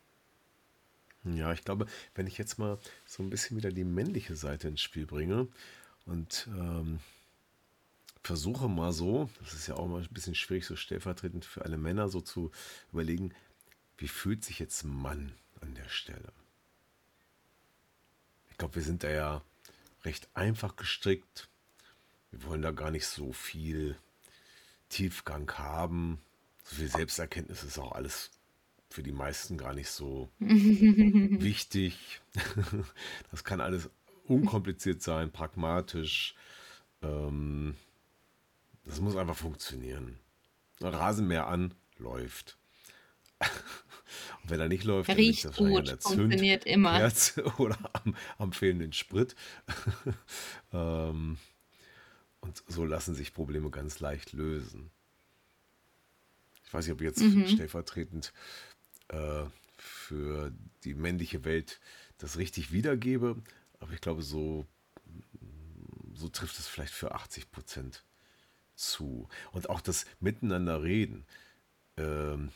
Ja, ich glaube, wenn ich jetzt mal so ein bisschen wieder die männliche Seite ins Spiel bringe und ähm, versuche mal so, das ist ja auch mal ein bisschen schwierig, so stellvertretend für alle Männer, so zu überlegen, wie fühlt sich jetzt ein Mann an der Stelle? Ich glaube, wir sind da ja recht einfach gestrickt. Wir wollen da gar nicht so viel Tiefgang haben. So viel Selbsterkenntnis ist auch alles für die meisten gar nicht so wichtig. Das kann alles unkompliziert sein, pragmatisch. Ähm, das muss einfach funktionieren. Rasenmäher an, läuft. Und wenn er nicht läuft, dann Riecht das an gut, der funktioniert immer. Zündkerze oder am, am fehlenden Sprit. ähm, und so lassen sich Probleme ganz leicht lösen. Ich weiß nicht, ob ich jetzt Mhm. stellvertretend äh, für die männliche Welt das richtig wiedergebe, aber ich glaube, so, so trifft es vielleicht für 80 Prozent zu. Und auch das Miteinander reden ähm,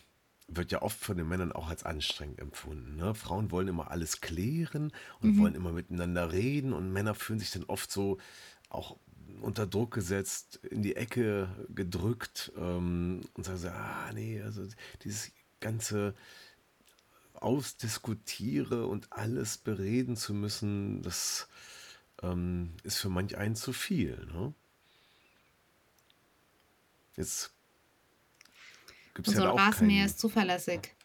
wird ja oft von den Männern auch als anstrengend empfunden. Ne? Frauen wollen immer alles klären und wollen Mhm. immer miteinander reden und Männer fühlen sich dann oft so auch unter Druck gesetzt, in die Ecke gedrückt ähm, und sagen so, ah nee, also dieses ganze Ausdiskutiere und alles bereden zu müssen, das ähm, ist für manch einen zu viel. Ne? Jetzt gibt es Und ja so da ein auch Rasenmäher ist zuverlässig.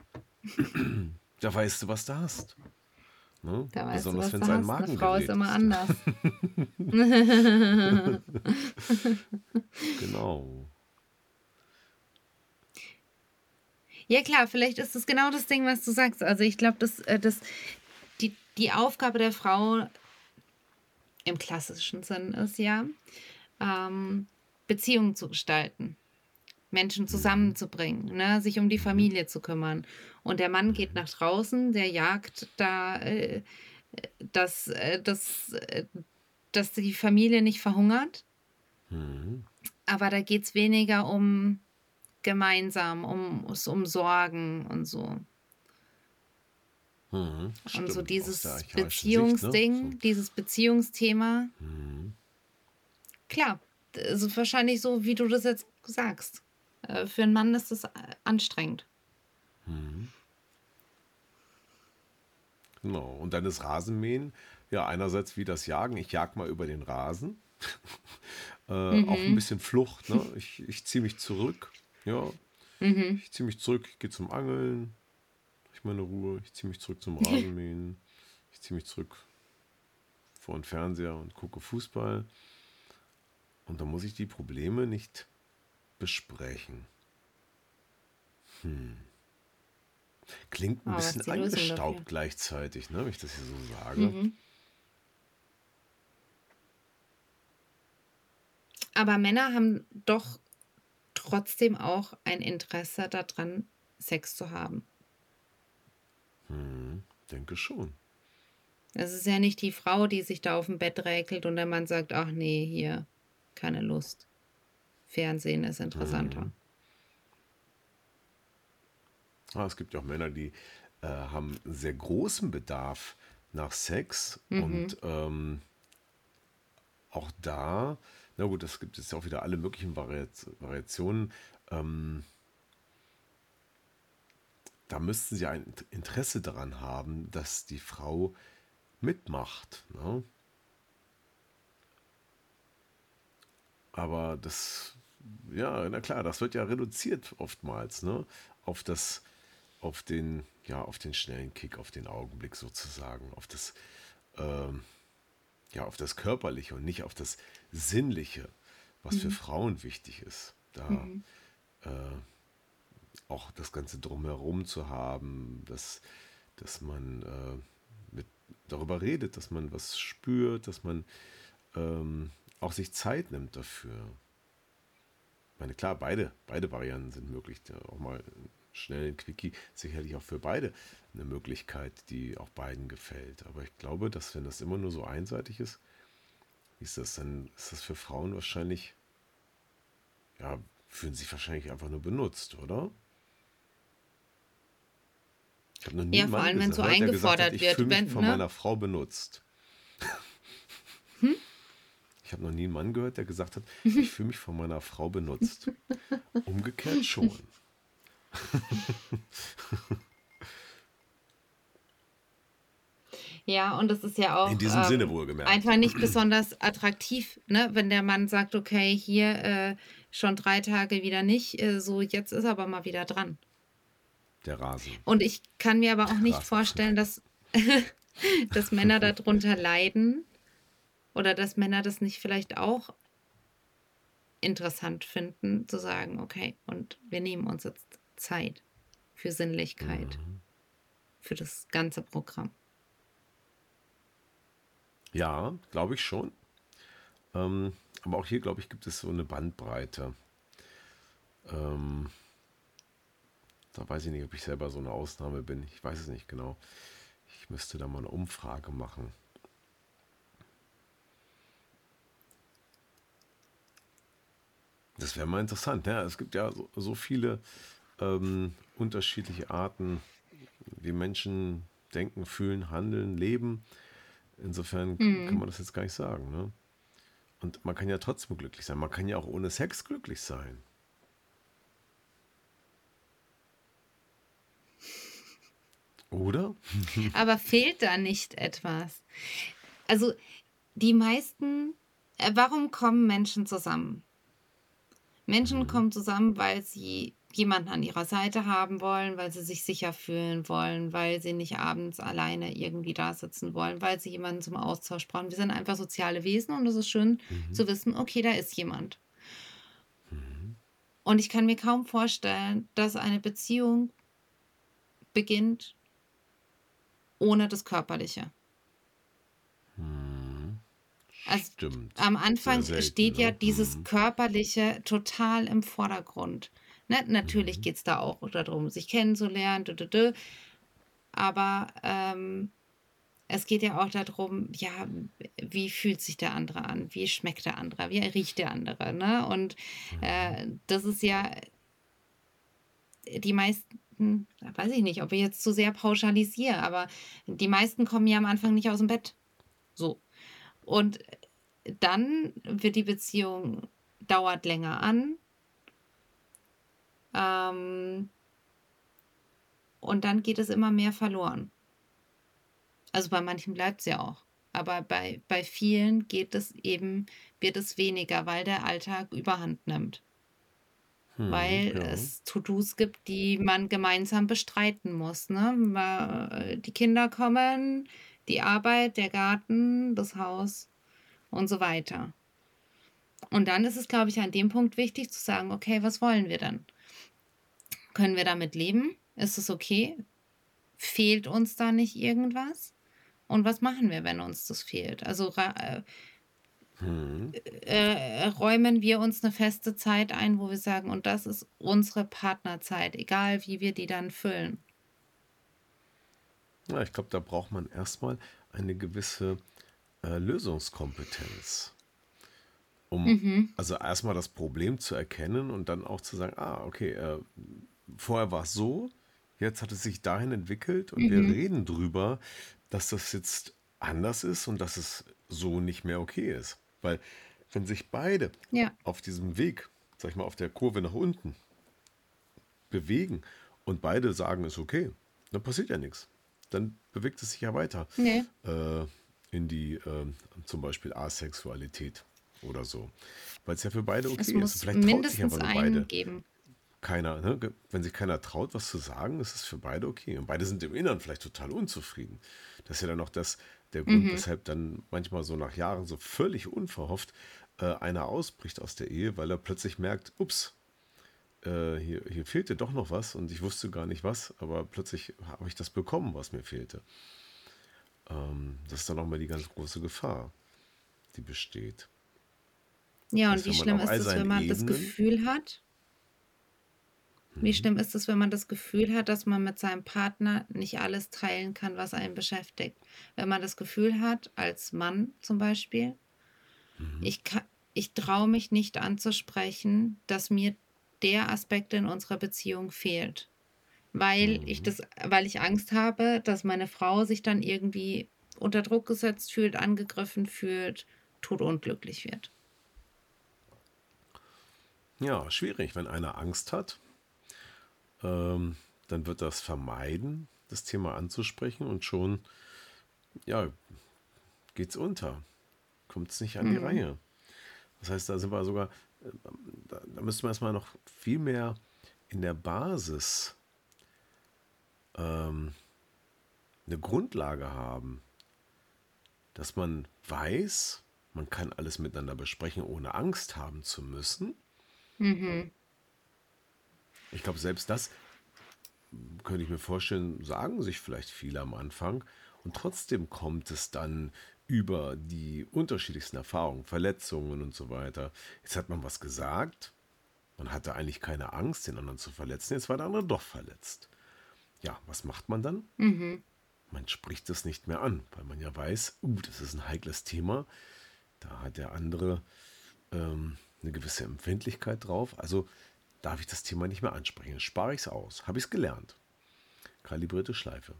da weißt du, was du hast. Ne? Da weißt Besonders wenn es ein hast. Eine Frau ist immer anders. Genau. Ja klar, vielleicht ist das genau das Ding, was du sagst. Also ich glaube, dass, äh, dass die, die Aufgabe der Frau im klassischen Sinn ist ja, ähm, Beziehungen zu gestalten, Menschen Mhm. zusammenzubringen, ne, sich um die Mhm. Familie zu kümmern. Und der Mann geht nach draußen, der jagt da, äh, dass, äh, dass, äh, dass die Familie nicht verhungert. Mhm. Aber da geht es weniger um gemeinsam, um, um Sorgen und so. Mhm. Und so dieses archaischen Sicht, ne? So. Beziehungsding, dieses Beziehungsthema, Mhm. klar, ist wahrscheinlich so, wie du das jetzt sagst. Äh, Für einen Mann ist das äh, anstrengend. Mhm. Genau. Und dann ist Rasenmähen, ja, einerseits wie das Jagen. Ich jag mal über den Rasen. äh, auch ein Mhm. bisschen Flucht, ne? Ich, ich ziehe mich zurück. Ja, Mhm. ich ziehe mich zurück, ich gehe zum Angeln. Ich meine Ruhe. Ich ziehe mich zurück zum Rasenmähen. Ich ziehe mich zurück vor den Fernseher und gucke Fußball. Und da muss ich die Probleme nicht besprechen. Hm. Klingt ein ist bisschen angestaubt gleichzeitig, ne, wenn ich das hier so sage. Mhm. Aber Männer haben doch trotzdem auch ein Interesse daran, Sex zu haben. Hm, denke schon. Es ist ja nicht die Frau, die sich da auf dem Bett räkelt und der Mann sagt, ach nee, hier, keine Lust. Fernsehen ist interessanter. Hm. Ah, es gibt ja auch Männer, die äh, haben einen sehr großen Bedarf nach Sex Mhm. und ähm, auch da na gut, das gibt es ja auch wieder alle möglichen Variationen. Ähm, da müssten sie ein Interesse daran haben, dass die Frau mitmacht. Ne? Aber das, ja, na klar, das wird ja reduziert oftmals, ne? Auf das, auf den, ja, auf den schnellen Kick, auf den Augenblick sozusagen, auf das, ähm, ja, auf das Körperliche und nicht auf das Sinnliche, was mhm. für Frauen wichtig ist. Da mhm. äh, auch das Ganze drumherum zu haben, dass, dass man äh, mit, darüber redet, dass man was spürt, dass man ähm, auch sich Zeit nimmt dafür. Ich meine, klar, beide, beide Varianten sind möglich. Auch mal schnell ein Quickie, sicherlich auch für beide eine Möglichkeit, die auch beiden gefällt. Aber ich glaube, dass wenn das immer nur so einseitig ist, ist das dann? Ist das für Frauen wahrscheinlich, ja, fühlen sich wahrscheinlich einfach nur benutzt, oder? Ich habe noch nie ja, vor allem, wenn so eingefordert gesagt, wird. Ich fühle mich von ne? meiner Frau benutzt. Hm? Ich habe noch nie einen Mann gehört, der gesagt hat, ich fühle mich von meiner Frau benutzt. Umgekehrt schon. Ja, und das ist ja auch in diesem ähm, Sinne wohlgemerkt. einfach nicht besonders attraktiv, ne? wenn der Mann sagt, okay, hier äh, schon drei Tage wieder nicht, äh, so jetzt ist aber mal wieder dran. Der Rasen. Und ich kann mir aber auch nicht Rasen. vorstellen, dass, dass Männer darunter leiden oder dass Männer das nicht vielleicht auch interessant finden, zu sagen, okay, und wir nehmen uns jetzt Zeit für Sinnlichkeit, mhm. für das ganze Programm. Ja, glaube ich schon. Ähm, aber auch hier, glaube ich, gibt es so eine Bandbreite. Ähm, da weiß ich nicht, ob ich selber so eine Ausnahme bin. Ich weiß es nicht genau. Ich müsste da mal eine Umfrage machen. Das wäre mal interessant. Ja, es gibt ja so, so viele ähm, unterschiedliche Arten, wie Menschen denken, fühlen, handeln, leben. Insofern mhm. kann man das jetzt gar nicht sagen. Ne? Und man kann ja trotzdem glücklich sein. Man kann ja auch ohne Sex glücklich sein. Oder? Aber fehlt da nicht etwas? Also die meisten, äh, warum kommen Menschen zusammen? Menschen kommen zusammen, weil sie jemanden an ihrer Seite haben wollen, weil sie sich sicher fühlen wollen, weil sie nicht abends alleine irgendwie da sitzen wollen, weil sie jemanden zum Austausch brauchen. Wir sind einfach soziale Wesen und es ist schön mhm. zu wissen, okay, da ist jemand. Mhm. Und ich kann mir kaum vorstellen, dass eine Beziehung beginnt ohne das Körperliche. Also Stimmt. Am Anfang selten, steht ja ne? dieses mhm. Körperliche total im Vordergrund. Ne? Natürlich mhm. geht es da auch darum, sich kennenzulernen, aber ähm, es geht ja auch darum, ja, wie fühlt sich der andere an, wie schmeckt der andere, wie riecht der andere. Ne? Und äh, mhm. das ist ja die meisten, weiß ich nicht, ob ich jetzt zu sehr pauschalisiere, aber die meisten kommen ja am Anfang nicht aus dem Bett. So. Und dann wird die Beziehung dauert länger an, ähm, und dann geht es immer mehr verloren. Also bei manchen bleibt es ja auch. Aber bei, bei vielen geht es eben, wird es weniger, weil der Alltag überhand nimmt. Hm, weil ja. es To-Dos gibt, die man gemeinsam bestreiten muss. Ne? Die Kinder kommen, die Arbeit, der Garten, das Haus und so weiter. Und dann ist es, glaube ich, an dem Punkt wichtig zu sagen, okay, was wollen wir denn? Können wir damit leben? Ist es okay? Fehlt uns da nicht irgendwas? Und was machen wir, wenn uns das fehlt? Also äh, hm. äh, räumen wir uns eine feste Zeit ein, wo wir sagen, und das ist unsere Partnerzeit, egal wie wir die dann füllen. Ja, ich glaube, da braucht man erstmal eine gewisse äh, Lösungskompetenz. Um mhm. also erstmal das Problem zu erkennen und dann auch zu sagen, ah, okay, äh, vorher war es so, jetzt hat es sich dahin entwickelt und mhm. wir reden drüber, dass das jetzt anders ist und dass es so nicht mehr okay ist. Weil wenn sich beide Ja. auf diesem Weg, sag ich mal, auf der Kurve nach unten bewegen und beide sagen, ist okay, dann passiert ja nichts. Dann bewegt es sich ja weiter Nee. äh, in die äh, zum Beispiel Asexualität oder so. Weil es ja für beide okay Es ist. muss Vielleicht traut sich aber nur beide. geben. Keiner, ne? Wenn sich keiner traut, was zu sagen, ist es für beide okay. Und beide sind im Inneren vielleicht total unzufrieden. Das ist ja dann auch das, der Grund, weshalb dann manchmal so nach Jahren so völlig unverhofft äh, einer ausbricht aus der Ehe, weil er plötzlich merkt, ups, äh, hier, hier fehlte doch noch was und ich wusste gar nicht was, aber plötzlich habe ich das bekommen, was mir fehlte. Ähm, das ist dann auch mal die ganz große Gefahr, die besteht. Ja, und wie schlimm ist es, wenn man das Ebenen- Gefühl hat? Wie schlimm ist es, wenn man das Gefühl hat, dass man mit seinem Partner nicht alles teilen kann, was einen beschäftigt? Wenn man das Gefühl hat, als Mann zum Beispiel, ich, kann, ich traue mich nicht anzusprechen, dass mir der Aspekt in unserer Beziehung fehlt. Weil ich das, weil ich Angst habe, dass meine Frau sich dann irgendwie unter Druck gesetzt fühlt, angegriffen fühlt, todunglücklich wird. Ja, schwierig, wenn einer Angst hat, ähm, dann wird das vermeiden, das Thema anzusprechen und schon, ja, geht's unter. Kommt es nicht an die Mhm. Reihe. Das heißt, da sind wir sogar, da, da müssten wir erstmal noch viel mehr in der Basis ähm, eine Grundlage haben, dass man weiß, man kann alles miteinander besprechen, ohne Angst haben zu müssen. Mhm. Ich glaube, selbst das könnte ich mir vorstellen, sagen sich vielleicht viele am Anfang. Und trotzdem kommt es dann über die unterschiedlichsten Erfahrungen, Verletzungen und so weiter. Jetzt hat man was gesagt. Man hatte eigentlich keine Angst, den anderen zu verletzen. Jetzt war der andere doch verletzt. Ja, was macht man dann? Mhm. Man spricht es nicht mehr an, weil man ja weiß, uh, das ist ein heikles Thema. Da hat der andere ähm, eine gewisse Empfindlichkeit drauf. Also darf ich das Thema nicht mehr ansprechen. Spare ich es aus. Habe ich es gelernt. Kalibrierte Schleife.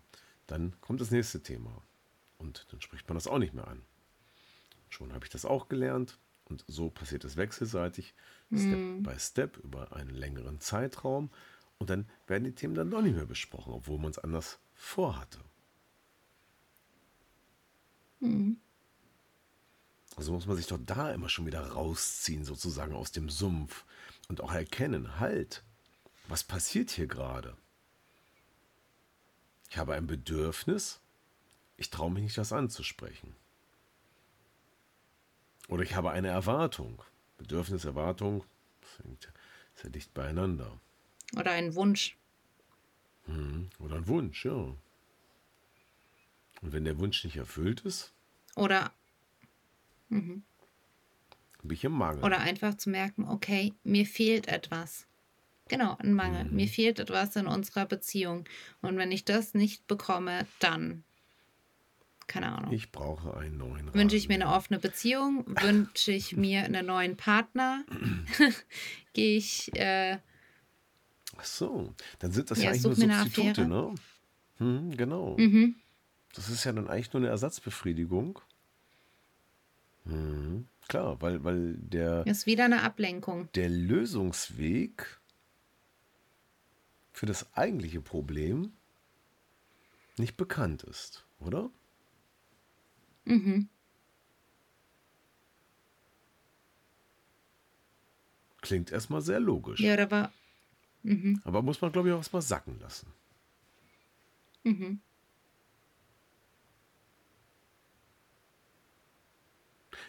Dann kommt das nächste Thema. Und dann spricht man das auch nicht mehr an. Schon habe ich das auch gelernt. Und so passiert es wechselseitig, Step by Step, über einen längeren Zeitraum. Und dann werden die Themen dann doch nicht mehr besprochen, obwohl man es anders vorhatte. Mhm. Also muss man sich doch da immer schon wieder rausziehen, sozusagen aus dem Sumpf und auch erkennen, halt, was passiert hier gerade? Ich habe ein Bedürfnis, ich traue mich nicht, das anzusprechen. Oder ich habe eine Erwartung. Bedürfnis, Erwartung, das hängt sehr dicht beieinander. Oder ein Wunsch. Mhm. Oder ein Wunsch, ja. Und wenn der Wunsch nicht erfüllt ist, Oder, bin ich im Mangel. oder einfach zu merken, okay, mir fehlt etwas. Genau, ein Mangel. Mhm. Mir fehlt etwas in unserer Beziehung. Und wenn ich das nicht bekomme, dann, keine Ahnung. Ich brauche einen neuen Wünsche ich mir eine offene Beziehung? Wünsche ich mir einen neuen Partner? Gehe ich, äh, Ach so, dann sind das ja, Ja, eigentlich nur Substitute, ne? Hm, genau. mhm, Das ist ja dann eigentlich nur eine Ersatzbefriedigung. Hm, klar, weil, weil der, ist wieder eine Ablenkung. der Lösungsweg für das eigentliche Problem nicht bekannt ist, oder? Mhm. Klingt erstmal sehr logisch. Ja, oder war, mhm, Aber muss man, glaube ich, auch erstmal sacken lassen. mhm.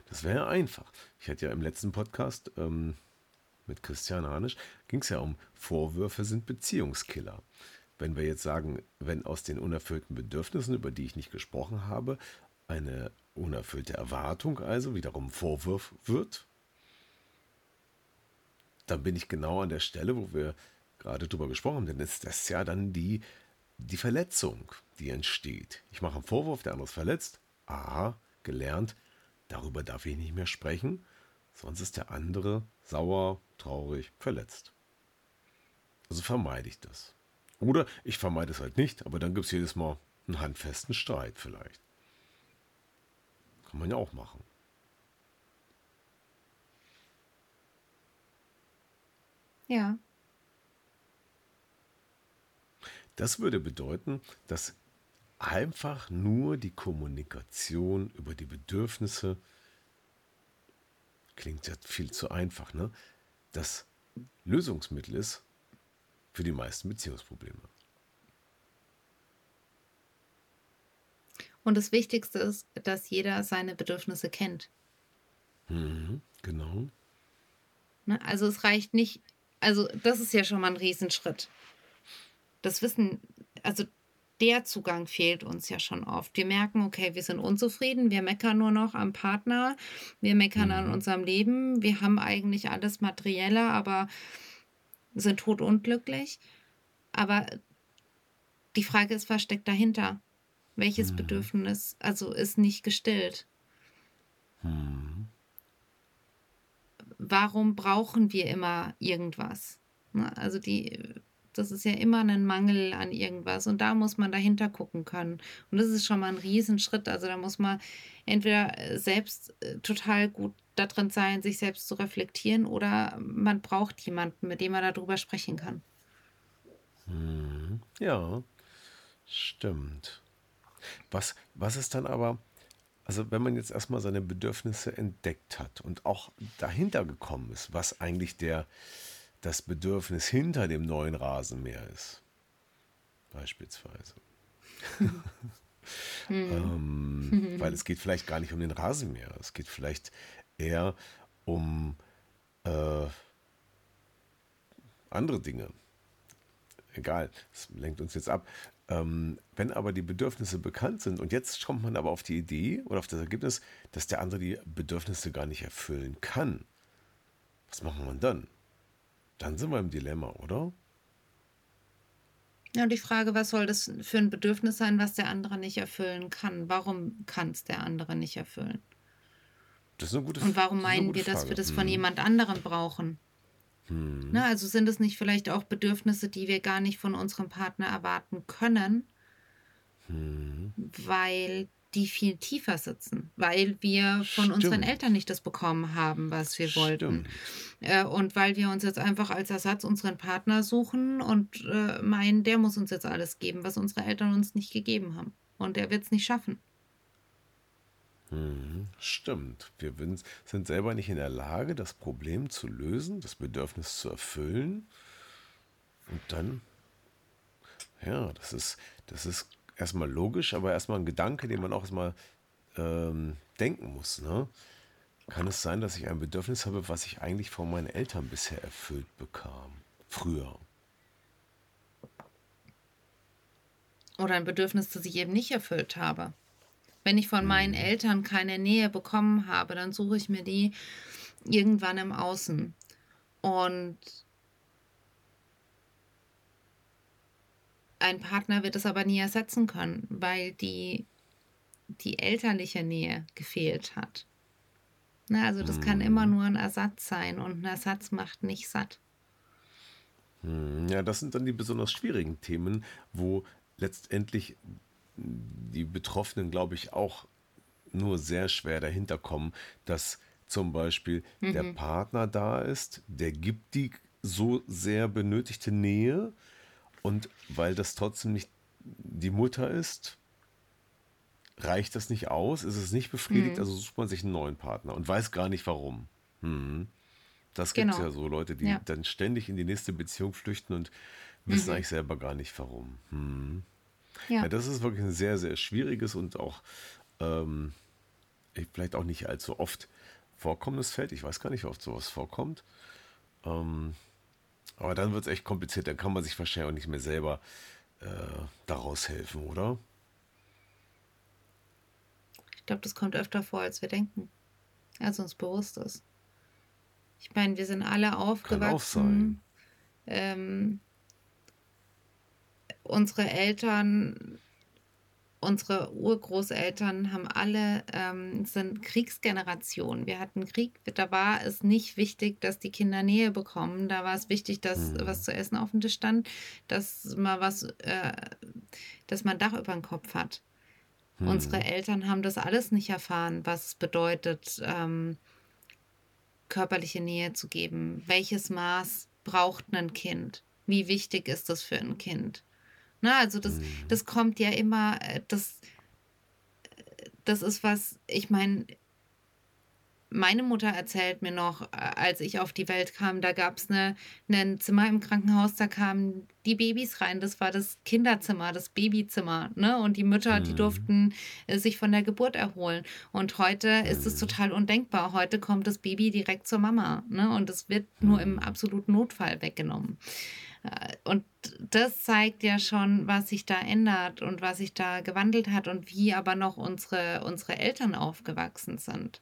Das wäre ja einfach. Ich hatte ja im letzten Podcast ähm, mit Christian Hanisch, ging es ja um Vorwürfe sind Beziehungskiller. Wenn wir jetzt sagen, wenn aus den unerfüllten Bedürfnissen, über die ich nicht gesprochen habe, eine unerfüllte Erwartung, also wiederum Vorwurf wird, dann bin ich genau an der Stelle, wo wir gerade drüber gesprochen haben, denn ist das ja dann die, die Verletzung, die entsteht. Ich mache einen Vorwurf, der andere ist verletzt. Aha, gelernt, darüber darf ich nicht mehr sprechen, sonst ist der andere sauer, traurig, verletzt. Also vermeide ich das. Oder ich vermeide es halt nicht, aber dann gibt es jedes Mal einen handfesten Streit vielleicht. Kann man ja auch machen. Ja. Das würde bedeuten, dass einfach nur die Kommunikation über die Bedürfnisse, klingt ja viel zu einfach, ne? Das Lösungsmittel ist für die meisten Beziehungsprobleme. Und das Wichtigste ist, dass jeder seine Bedürfnisse kennt. Mhm, genau. Ne? Also es reicht nicht, also das ist ja schon mal ein Riesenschritt. Das Wissen, also der Zugang fehlt uns ja schon oft. Wir merken, okay, wir sind unzufrieden, wir meckern nur noch am Partner, wir meckern mhm. an unserem Leben, wir haben eigentlich alles Materielle, aber sind totunglücklich. Aber die Frage ist, was steckt dahinter? Welches mhm. Bedürfnis, also ist nicht gestillt? Mhm. Warum brauchen wir immer irgendwas? Ne, also die, das ist ja immer ein Mangel an irgendwas und da muss man dahinter gucken können. Und das ist schon mal ein Riesenschritt. Also da muss man entweder selbst äh, total gut darin sein, sich selbst zu reflektieren oder man braucht jemanden, mit dem man darüber sprechen kann. Mhm. Ja, stimmt. Was, was ist dann aber, also wenn man jetzt erstmal seine Bedürfnisse entdeckt hat und auch dahinter gekommen ist, was eigentlich der, das Bedürfnis hinter dem neuen Rasenmäher ist, beispielsweise. Hm. ähm, weil es geht vielleicht gar nicht um den Rasenmäher, es geht vielleicht eher um äh, andere Dinge. Egal, das lenkt uns jetzt ab. Ähm, wenn aber die Bedürfnisse bekannt sind und jetzt kommt man aber auf die Idee oder auf das Ergebnis, dass der andere die Bedürfnisse gar nicht erfüllen kann, was machen wir dann? Dann sind wir im Dilemma, oder? Ja, und die Frage, was soll das für ein Bedürfnis sein, was der andere nicht erfüllen kann? Warum kann es der andere nicht erfüllen? Das ist eine gute Und warum meinen wir, dass wir das von hm. jemand anderem brauchen? Hm. Ne, also sind es nicht vielleicht auch Bedürfnisse, die wir gar nicht von unserem Partner erwarten können, hm. weil die viel tiefer sitzen, weil wir von Stimmt. unseren Eltern nicht das bekommen haben, was wir wollten. Äh, und weil wir uns jetzt einfach als Ersatz unseren Partner suchen und äh, meinen, der muss uns jetzt alles geben, was unsere Eltern uns nicht gegeben haben. Und er wird es nicht schaffen. Stimmt. Wir sind selber nicht in der Lage, das Problem zu lösen, das Bedürfnis zu erfüllen. Und dann, ja, das ist, das ist erstmal logisch, aber erstmal ein Gedanke, den man auch erstmal ähm, denken muss. Ne? Kann es sein, dass ich ein Bedürfnis habe, was ich eigentlich von meinen Eltern bisher erfüllt bekam? Früher. Oder ein Bedürfnis, das ich eben nicht erfüllt habe. Wenn ich von meinen mhm. Eltern keine Nähe bekommen habe, dann suche ich mir die irgendwann im Außen. Und ein Partner wird es aber nie ersetzen können, weil die, die elterliche Nähe gefehlt hat. Na, also das kann immer mhm. nur ein Ersatz sein und ein Ersatz macht nicht satt. Hm, ja, das sind dann die besonders schwierigen Themen, wo letztendlich die Betroffenen, glaube ich, auch nur sehr schwer dahinter kommen, dass zum Beispiel mhm. der Partner da ist, der gibt die so sehr benötigte Nähe und weil das trotzdem nicht die Mutter ist, reicht das nicht aus, ist es nicht befriedigt, mhm. also sucht man sich einen neuen Partner und weiß gar nicht warum. Mhm. Das gibt es genau. ja so, Leute, die ja. dann ständig in die nächste Beziehung flüchten und wissen mhm. eigentlich selber gar nicht warum. Ja. ja. das ist wirklich ein sehr, sehr schwieriges und auch ähm, vielleicht auch nicht allzu oft vorkommendes Feld. Ich weiß gar nicht, wie oft sowas vorkommt. Ähm, aber dann wird es echt kompliziert. Dann kann man sich wahrscheinlich auch nicht mehr selber äh, daraus helfen, oder? Ich glaube, das kommt öfter vor, als wir denken. Als uns bewusst ist. Ich meine, wir sind alle aufgewachsen. Kann auch sein. Ähm, unsere Eltern, unsere Urgroßeltern haben alle, ähm, sind Kriegsgenerationen. Wir hatten Krieg, da war es nicht wichtig, dass die Kinder Nähe bekommen. Da war es wichtig, dass mhm. was zu essen auf dem Tisch stand, dass man was, äh, dass man Dach über dem Kopf hat. Mhm. Unsere Eltern haben das alles nicht erfahren, was es bedeutet, ähm, körperliche Nähe zu geben, welches Maß braucht ein Kind? Wie wichtig ist das für ein Kind? Na, also das, mhm. das kommt ja immer, äh, das, das ist was, ich meine, meine Mutter erzählt mir noch, äh, als ich auf die Welt kam, da gab es eine, ein Zimmer im Krankenhaus, da kamen die Babys rein. Das war das Kinderzimmer, das Babyzimmer. Ne? Und die Mütter, mhm. die durften äh, sich von der Geburt erholen. Und heute mhm. ist es mhm. total undenkbar. Heute kommt das Baby direkt zur Mama. Ne? Und es wird mhm. nur im mhm. absoluten Notfall weggenommen. Äh, und das zeigt ja schon, was sich da ändert und was sich da gewandelt hat und wie aber noch unsere, unsere Eltern aufgewachsen sind.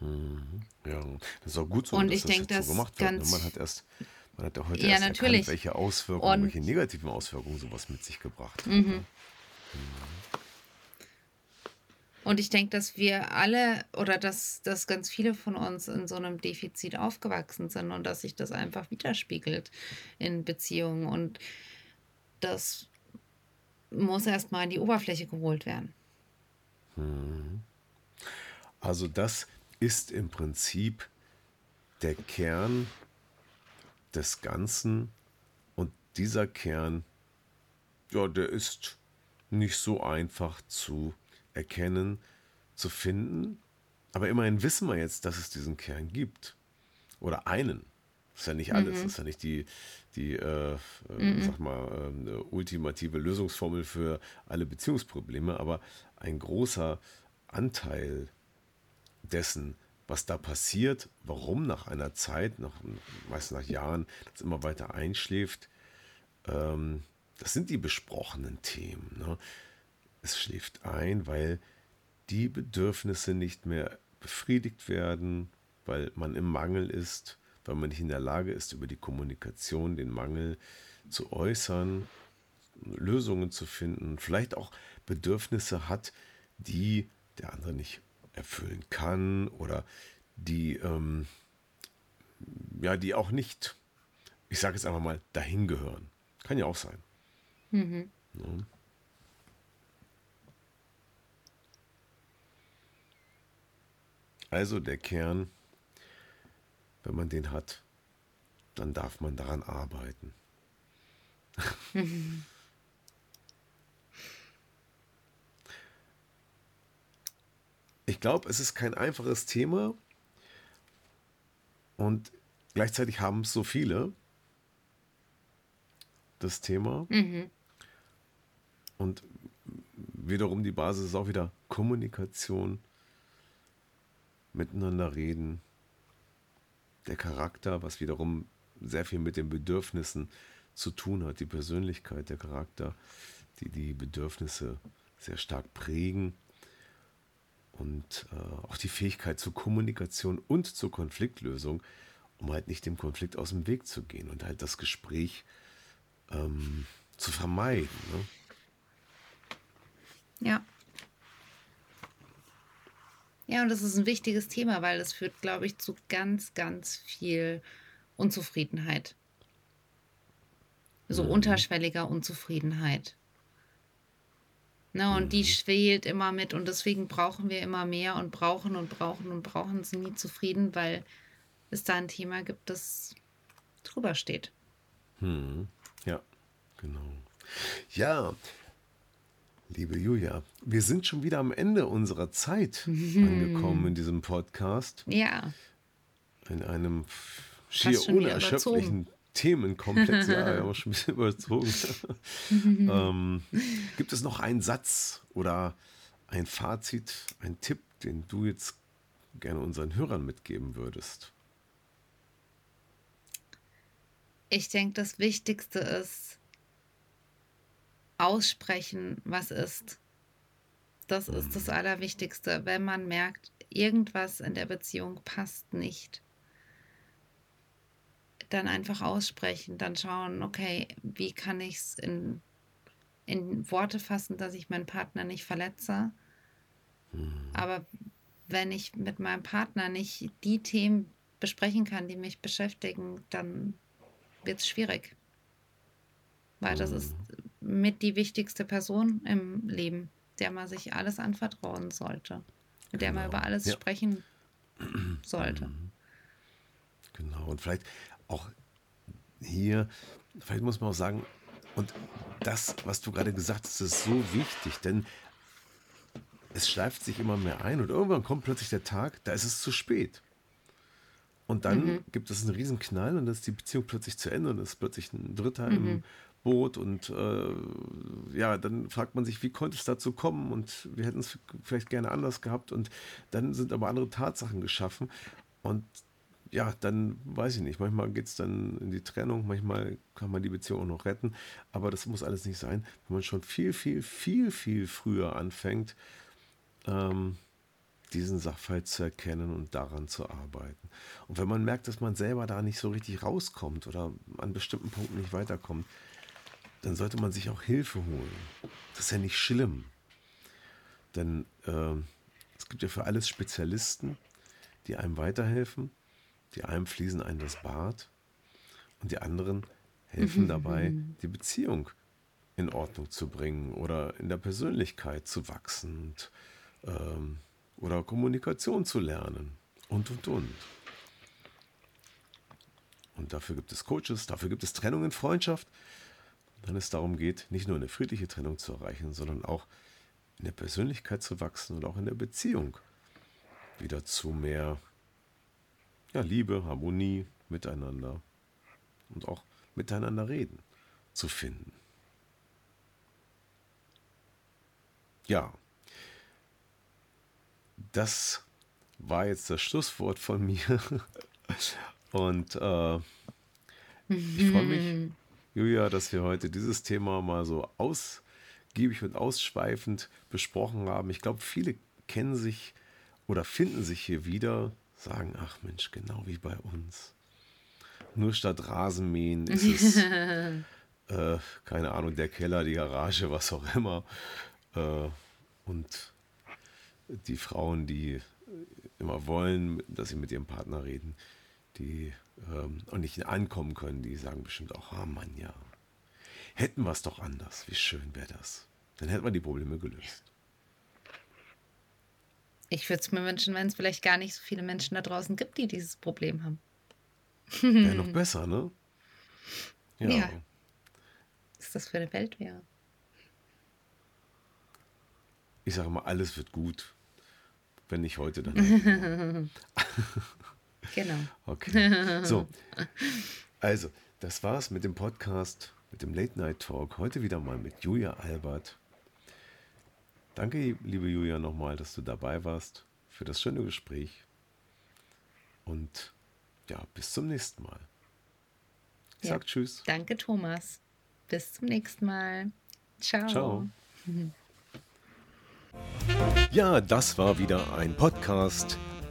Mhm. Ja, das ist auch gut so, und dass ich das denke, jetzt so gemacht wird. Ne? Man hat erst, man hat ja heute ja, erst natürlich. erkannt, welche Auswirkungen, und welche negativen Auswirkungen sowas mit sich gebracht hat. Mhm. Ne? Und ich denke, dass wir alle oder dass, dass ganz viele von uns in so einem Defizit aufgewachsen sind und dass sich das einfach widerspiegelt in Beziehungen. Und das muss erstmal an die Oberfläche geholt werden. Mhm. Also das ist im Prinzip der Kern des Ganzen und dieser Kern, ja, der ist nicht so einfach zu erkennen, zu finden, aber immerhin wissen wir jetzt, dass es diesen Kern gibt. Oder einen. Das ist ja nicht alles, mhm. das ist ja nicht die, die äh, äh, mhm. sag mal, äh, ultimative Lösungsformel für alle Beziehungsprobleme, aber ein großer Anteil dessen, was da passiert, warum nach einer Zeit, nach, meist nach Jahren, das immer weiter einschläft, ähm, das sind die besprochenen Themen. Ne? Es schläft ein, weil die Bedürfnisse nicht mehr befriedigt werden, weil man im Mangel ist, weil man nicht in der Lage ist, über die Kommunikation den Mangel zu äußern, Lösungen zu finden, vielleicht auch Bedürfnisse hat, die der andere nicht erfüllen kann oder die, ähm, ja, die auch nicht, ich sage jetzt einfach mal, dahin gehören. Kann ja auch sein. Mhm. Ja. Also der Kern, wenn man den hat, dann darf man daran arbeiten. Ich glaube, es ist kein einfaches Thema und gleichzeitig haben es so viele das Thema. Mhm. Und wiederum die Basis ist auch wieder Kommunikation, miteinander reden, der Charakter, was wiederum sehr viel mit den Bedürfnissen zu tun hat, die Persönlichkeit, der Charakter, die die Bedürfnisse sehr stark prägen und äh, auch die Fähigkeit zur Kommunikation und zur Konfliktlösung, um halt nicht dem Konflikt aus dem Weg zu gehen und halt das Gespräch ähm, zu vermeiden. Ne? Ja. Ja, und das ist ein wichtiges Thema, weil es führt, glaube ich, zu ganz, ganz viel Unzufriedenheit. So mhm. unterschwelliger Unzufriedenheit. Ne, und die mhm. schwelt immer mit und deswegen brauchen wir immer mehr und brauchen und brauchen und brauchen sie nie zufrieden, weil es da ein Thema gibt, das drüber steht. Hm. Ja, genau. Ja, liebe Julia, wir sind schon wieder am Ende unserer Zeit angekommen in diesem Podcast. Ja. In einem schier unerschöpflichen Themenkomplex, ja, wir haben schon ein bisschen überzogen. ähm, gibt es noch einen Satz oder ein Fazit, ein Tipp, den du jetzt gerne unseren Hörern mitgeben würdest? Ich denke, das Wichtigste ist aussprechen, was ist. Das ist das mhm. Allerwichtigste, wenn man merkt, irgendwas in der Beziehung passt nicht dann einfach aussprechen, dann schauen, okay, wie kann ich es in, in Worte fassen, dass ich meinen Partner nicht verletze. Mhm. Aber wenn ich mit meinem Partner nicht die Themen besprechen kann, die mich beschäftigen, dann wird es schwierig. Weil das ist mhm. Mit die wichtigste Person im Leben, der man sich alles anvertrauen sollte, mit der man genau. über alles ja. sprechen sollte. Mhm. Genau, und vielleicht auch hier, vielleicht muss man auch sagen, und das, was du gerade gesagt hast, ist so wichtig, denn es schleift sich immer mehr ein und irgendwann kommt plötzlich der Tag, da ist es zu spät. Und dann mhm. gibt es einen riesen Knall und dann ist die Beziehung plötzlich zu Ende und es ist plötzlich ein Dritter mhm. im Boot und äh, ja, dann fragt man sich, wie konnte es dazu kommen? Und wir hätten es vielleicht gerne anders gehabt. Und dann sind aber andere Tatsachen geschaffen. Und ja, dann weiß ich nicht, manchmal geht es dann in die Trennung, manchmal kann man die Beziehung auch noch retten, aber das muss alles nicht sein, wenn man schon viel, viel, viel, viel früher anfängt, ähm, diesen Sachverhalt zu erkennen und daran zu arbeiten. Und wenn man merkt, dass man selber da nicht so richtig rauskommt oder an bestimmten Punkten nicht weiterkommt, dann sollte man sich auch Hilfe holen. Das ist ja nicht schlimm. Denn äh, es gibt ja für alles Spezialisten, die einem weiterhelfen. Die einen fließen einem das Bad und die anderen helfen dabei, die Beziehung in Ordnung zu bringen oder in der Persönlichkeit zu wachsen und ähm, oder Kommunikation zu lernen und, und, und. Und dafür gibt es Coaches, dafür gibt es Trennung in Freundschaft, wenn es darum geht, nicht nur eine friedliche Trennung zu erreichen, sondern auch in der Persönlichkeit zu wachsen und auch in der Beziehung wieder zu mehr ja, Liebe, Harmonie, Miteinander und auch miteinander reden zu finden. Ja, das war jetzt das Schlusswort von mir. Und äh, ich freue mich, Julia, dass wir heute dieses Thema mal so ausgiebig und ausschweifend besprochen haben. Ich glaube, viele kennen sich oder finden sich hier wieder, sagen, ach Mensch, genau wie bei uns. Nur statt Rasenmähen ist es, äh, keine Ahnung, der Keller, die Garage, was auch immer. Äh, und die Frauen, die immer wollen, dass sie mit ihrem Partner reden, die ähm, und nicht ankommen können, die sagen bestimmt auch, ah Mann, ja, hätten wir es doch anders, wie schön wäre das. Dann hätten wir die Probleme gelöst. Ich würde es mir wünschen, wenn es vielleicht gar nicht so viele Menschen da draußen gibt, die dieses Problem haben. Wäre noch besser, ne? Ja. ja. Was ist das für eine Welt wäre? Ich sage mal, alles wird gut. Wenn nicht heute, dann. genau. Okay. So. Also, das war's mit dem Podcast, mit dem Late Night Talk. Heute wieder mal mit Julia Albert. Danke, liebe Julia, nochmal, dass du dabei warst für das schöne Gespräch. Und ja, bis zum nächsten Mal. Ich ja, sag Tschüss. Danke, Thomas. Bis zum nächsten Mal. Ciao. Ciao. Ja, das war wieder ein Podcast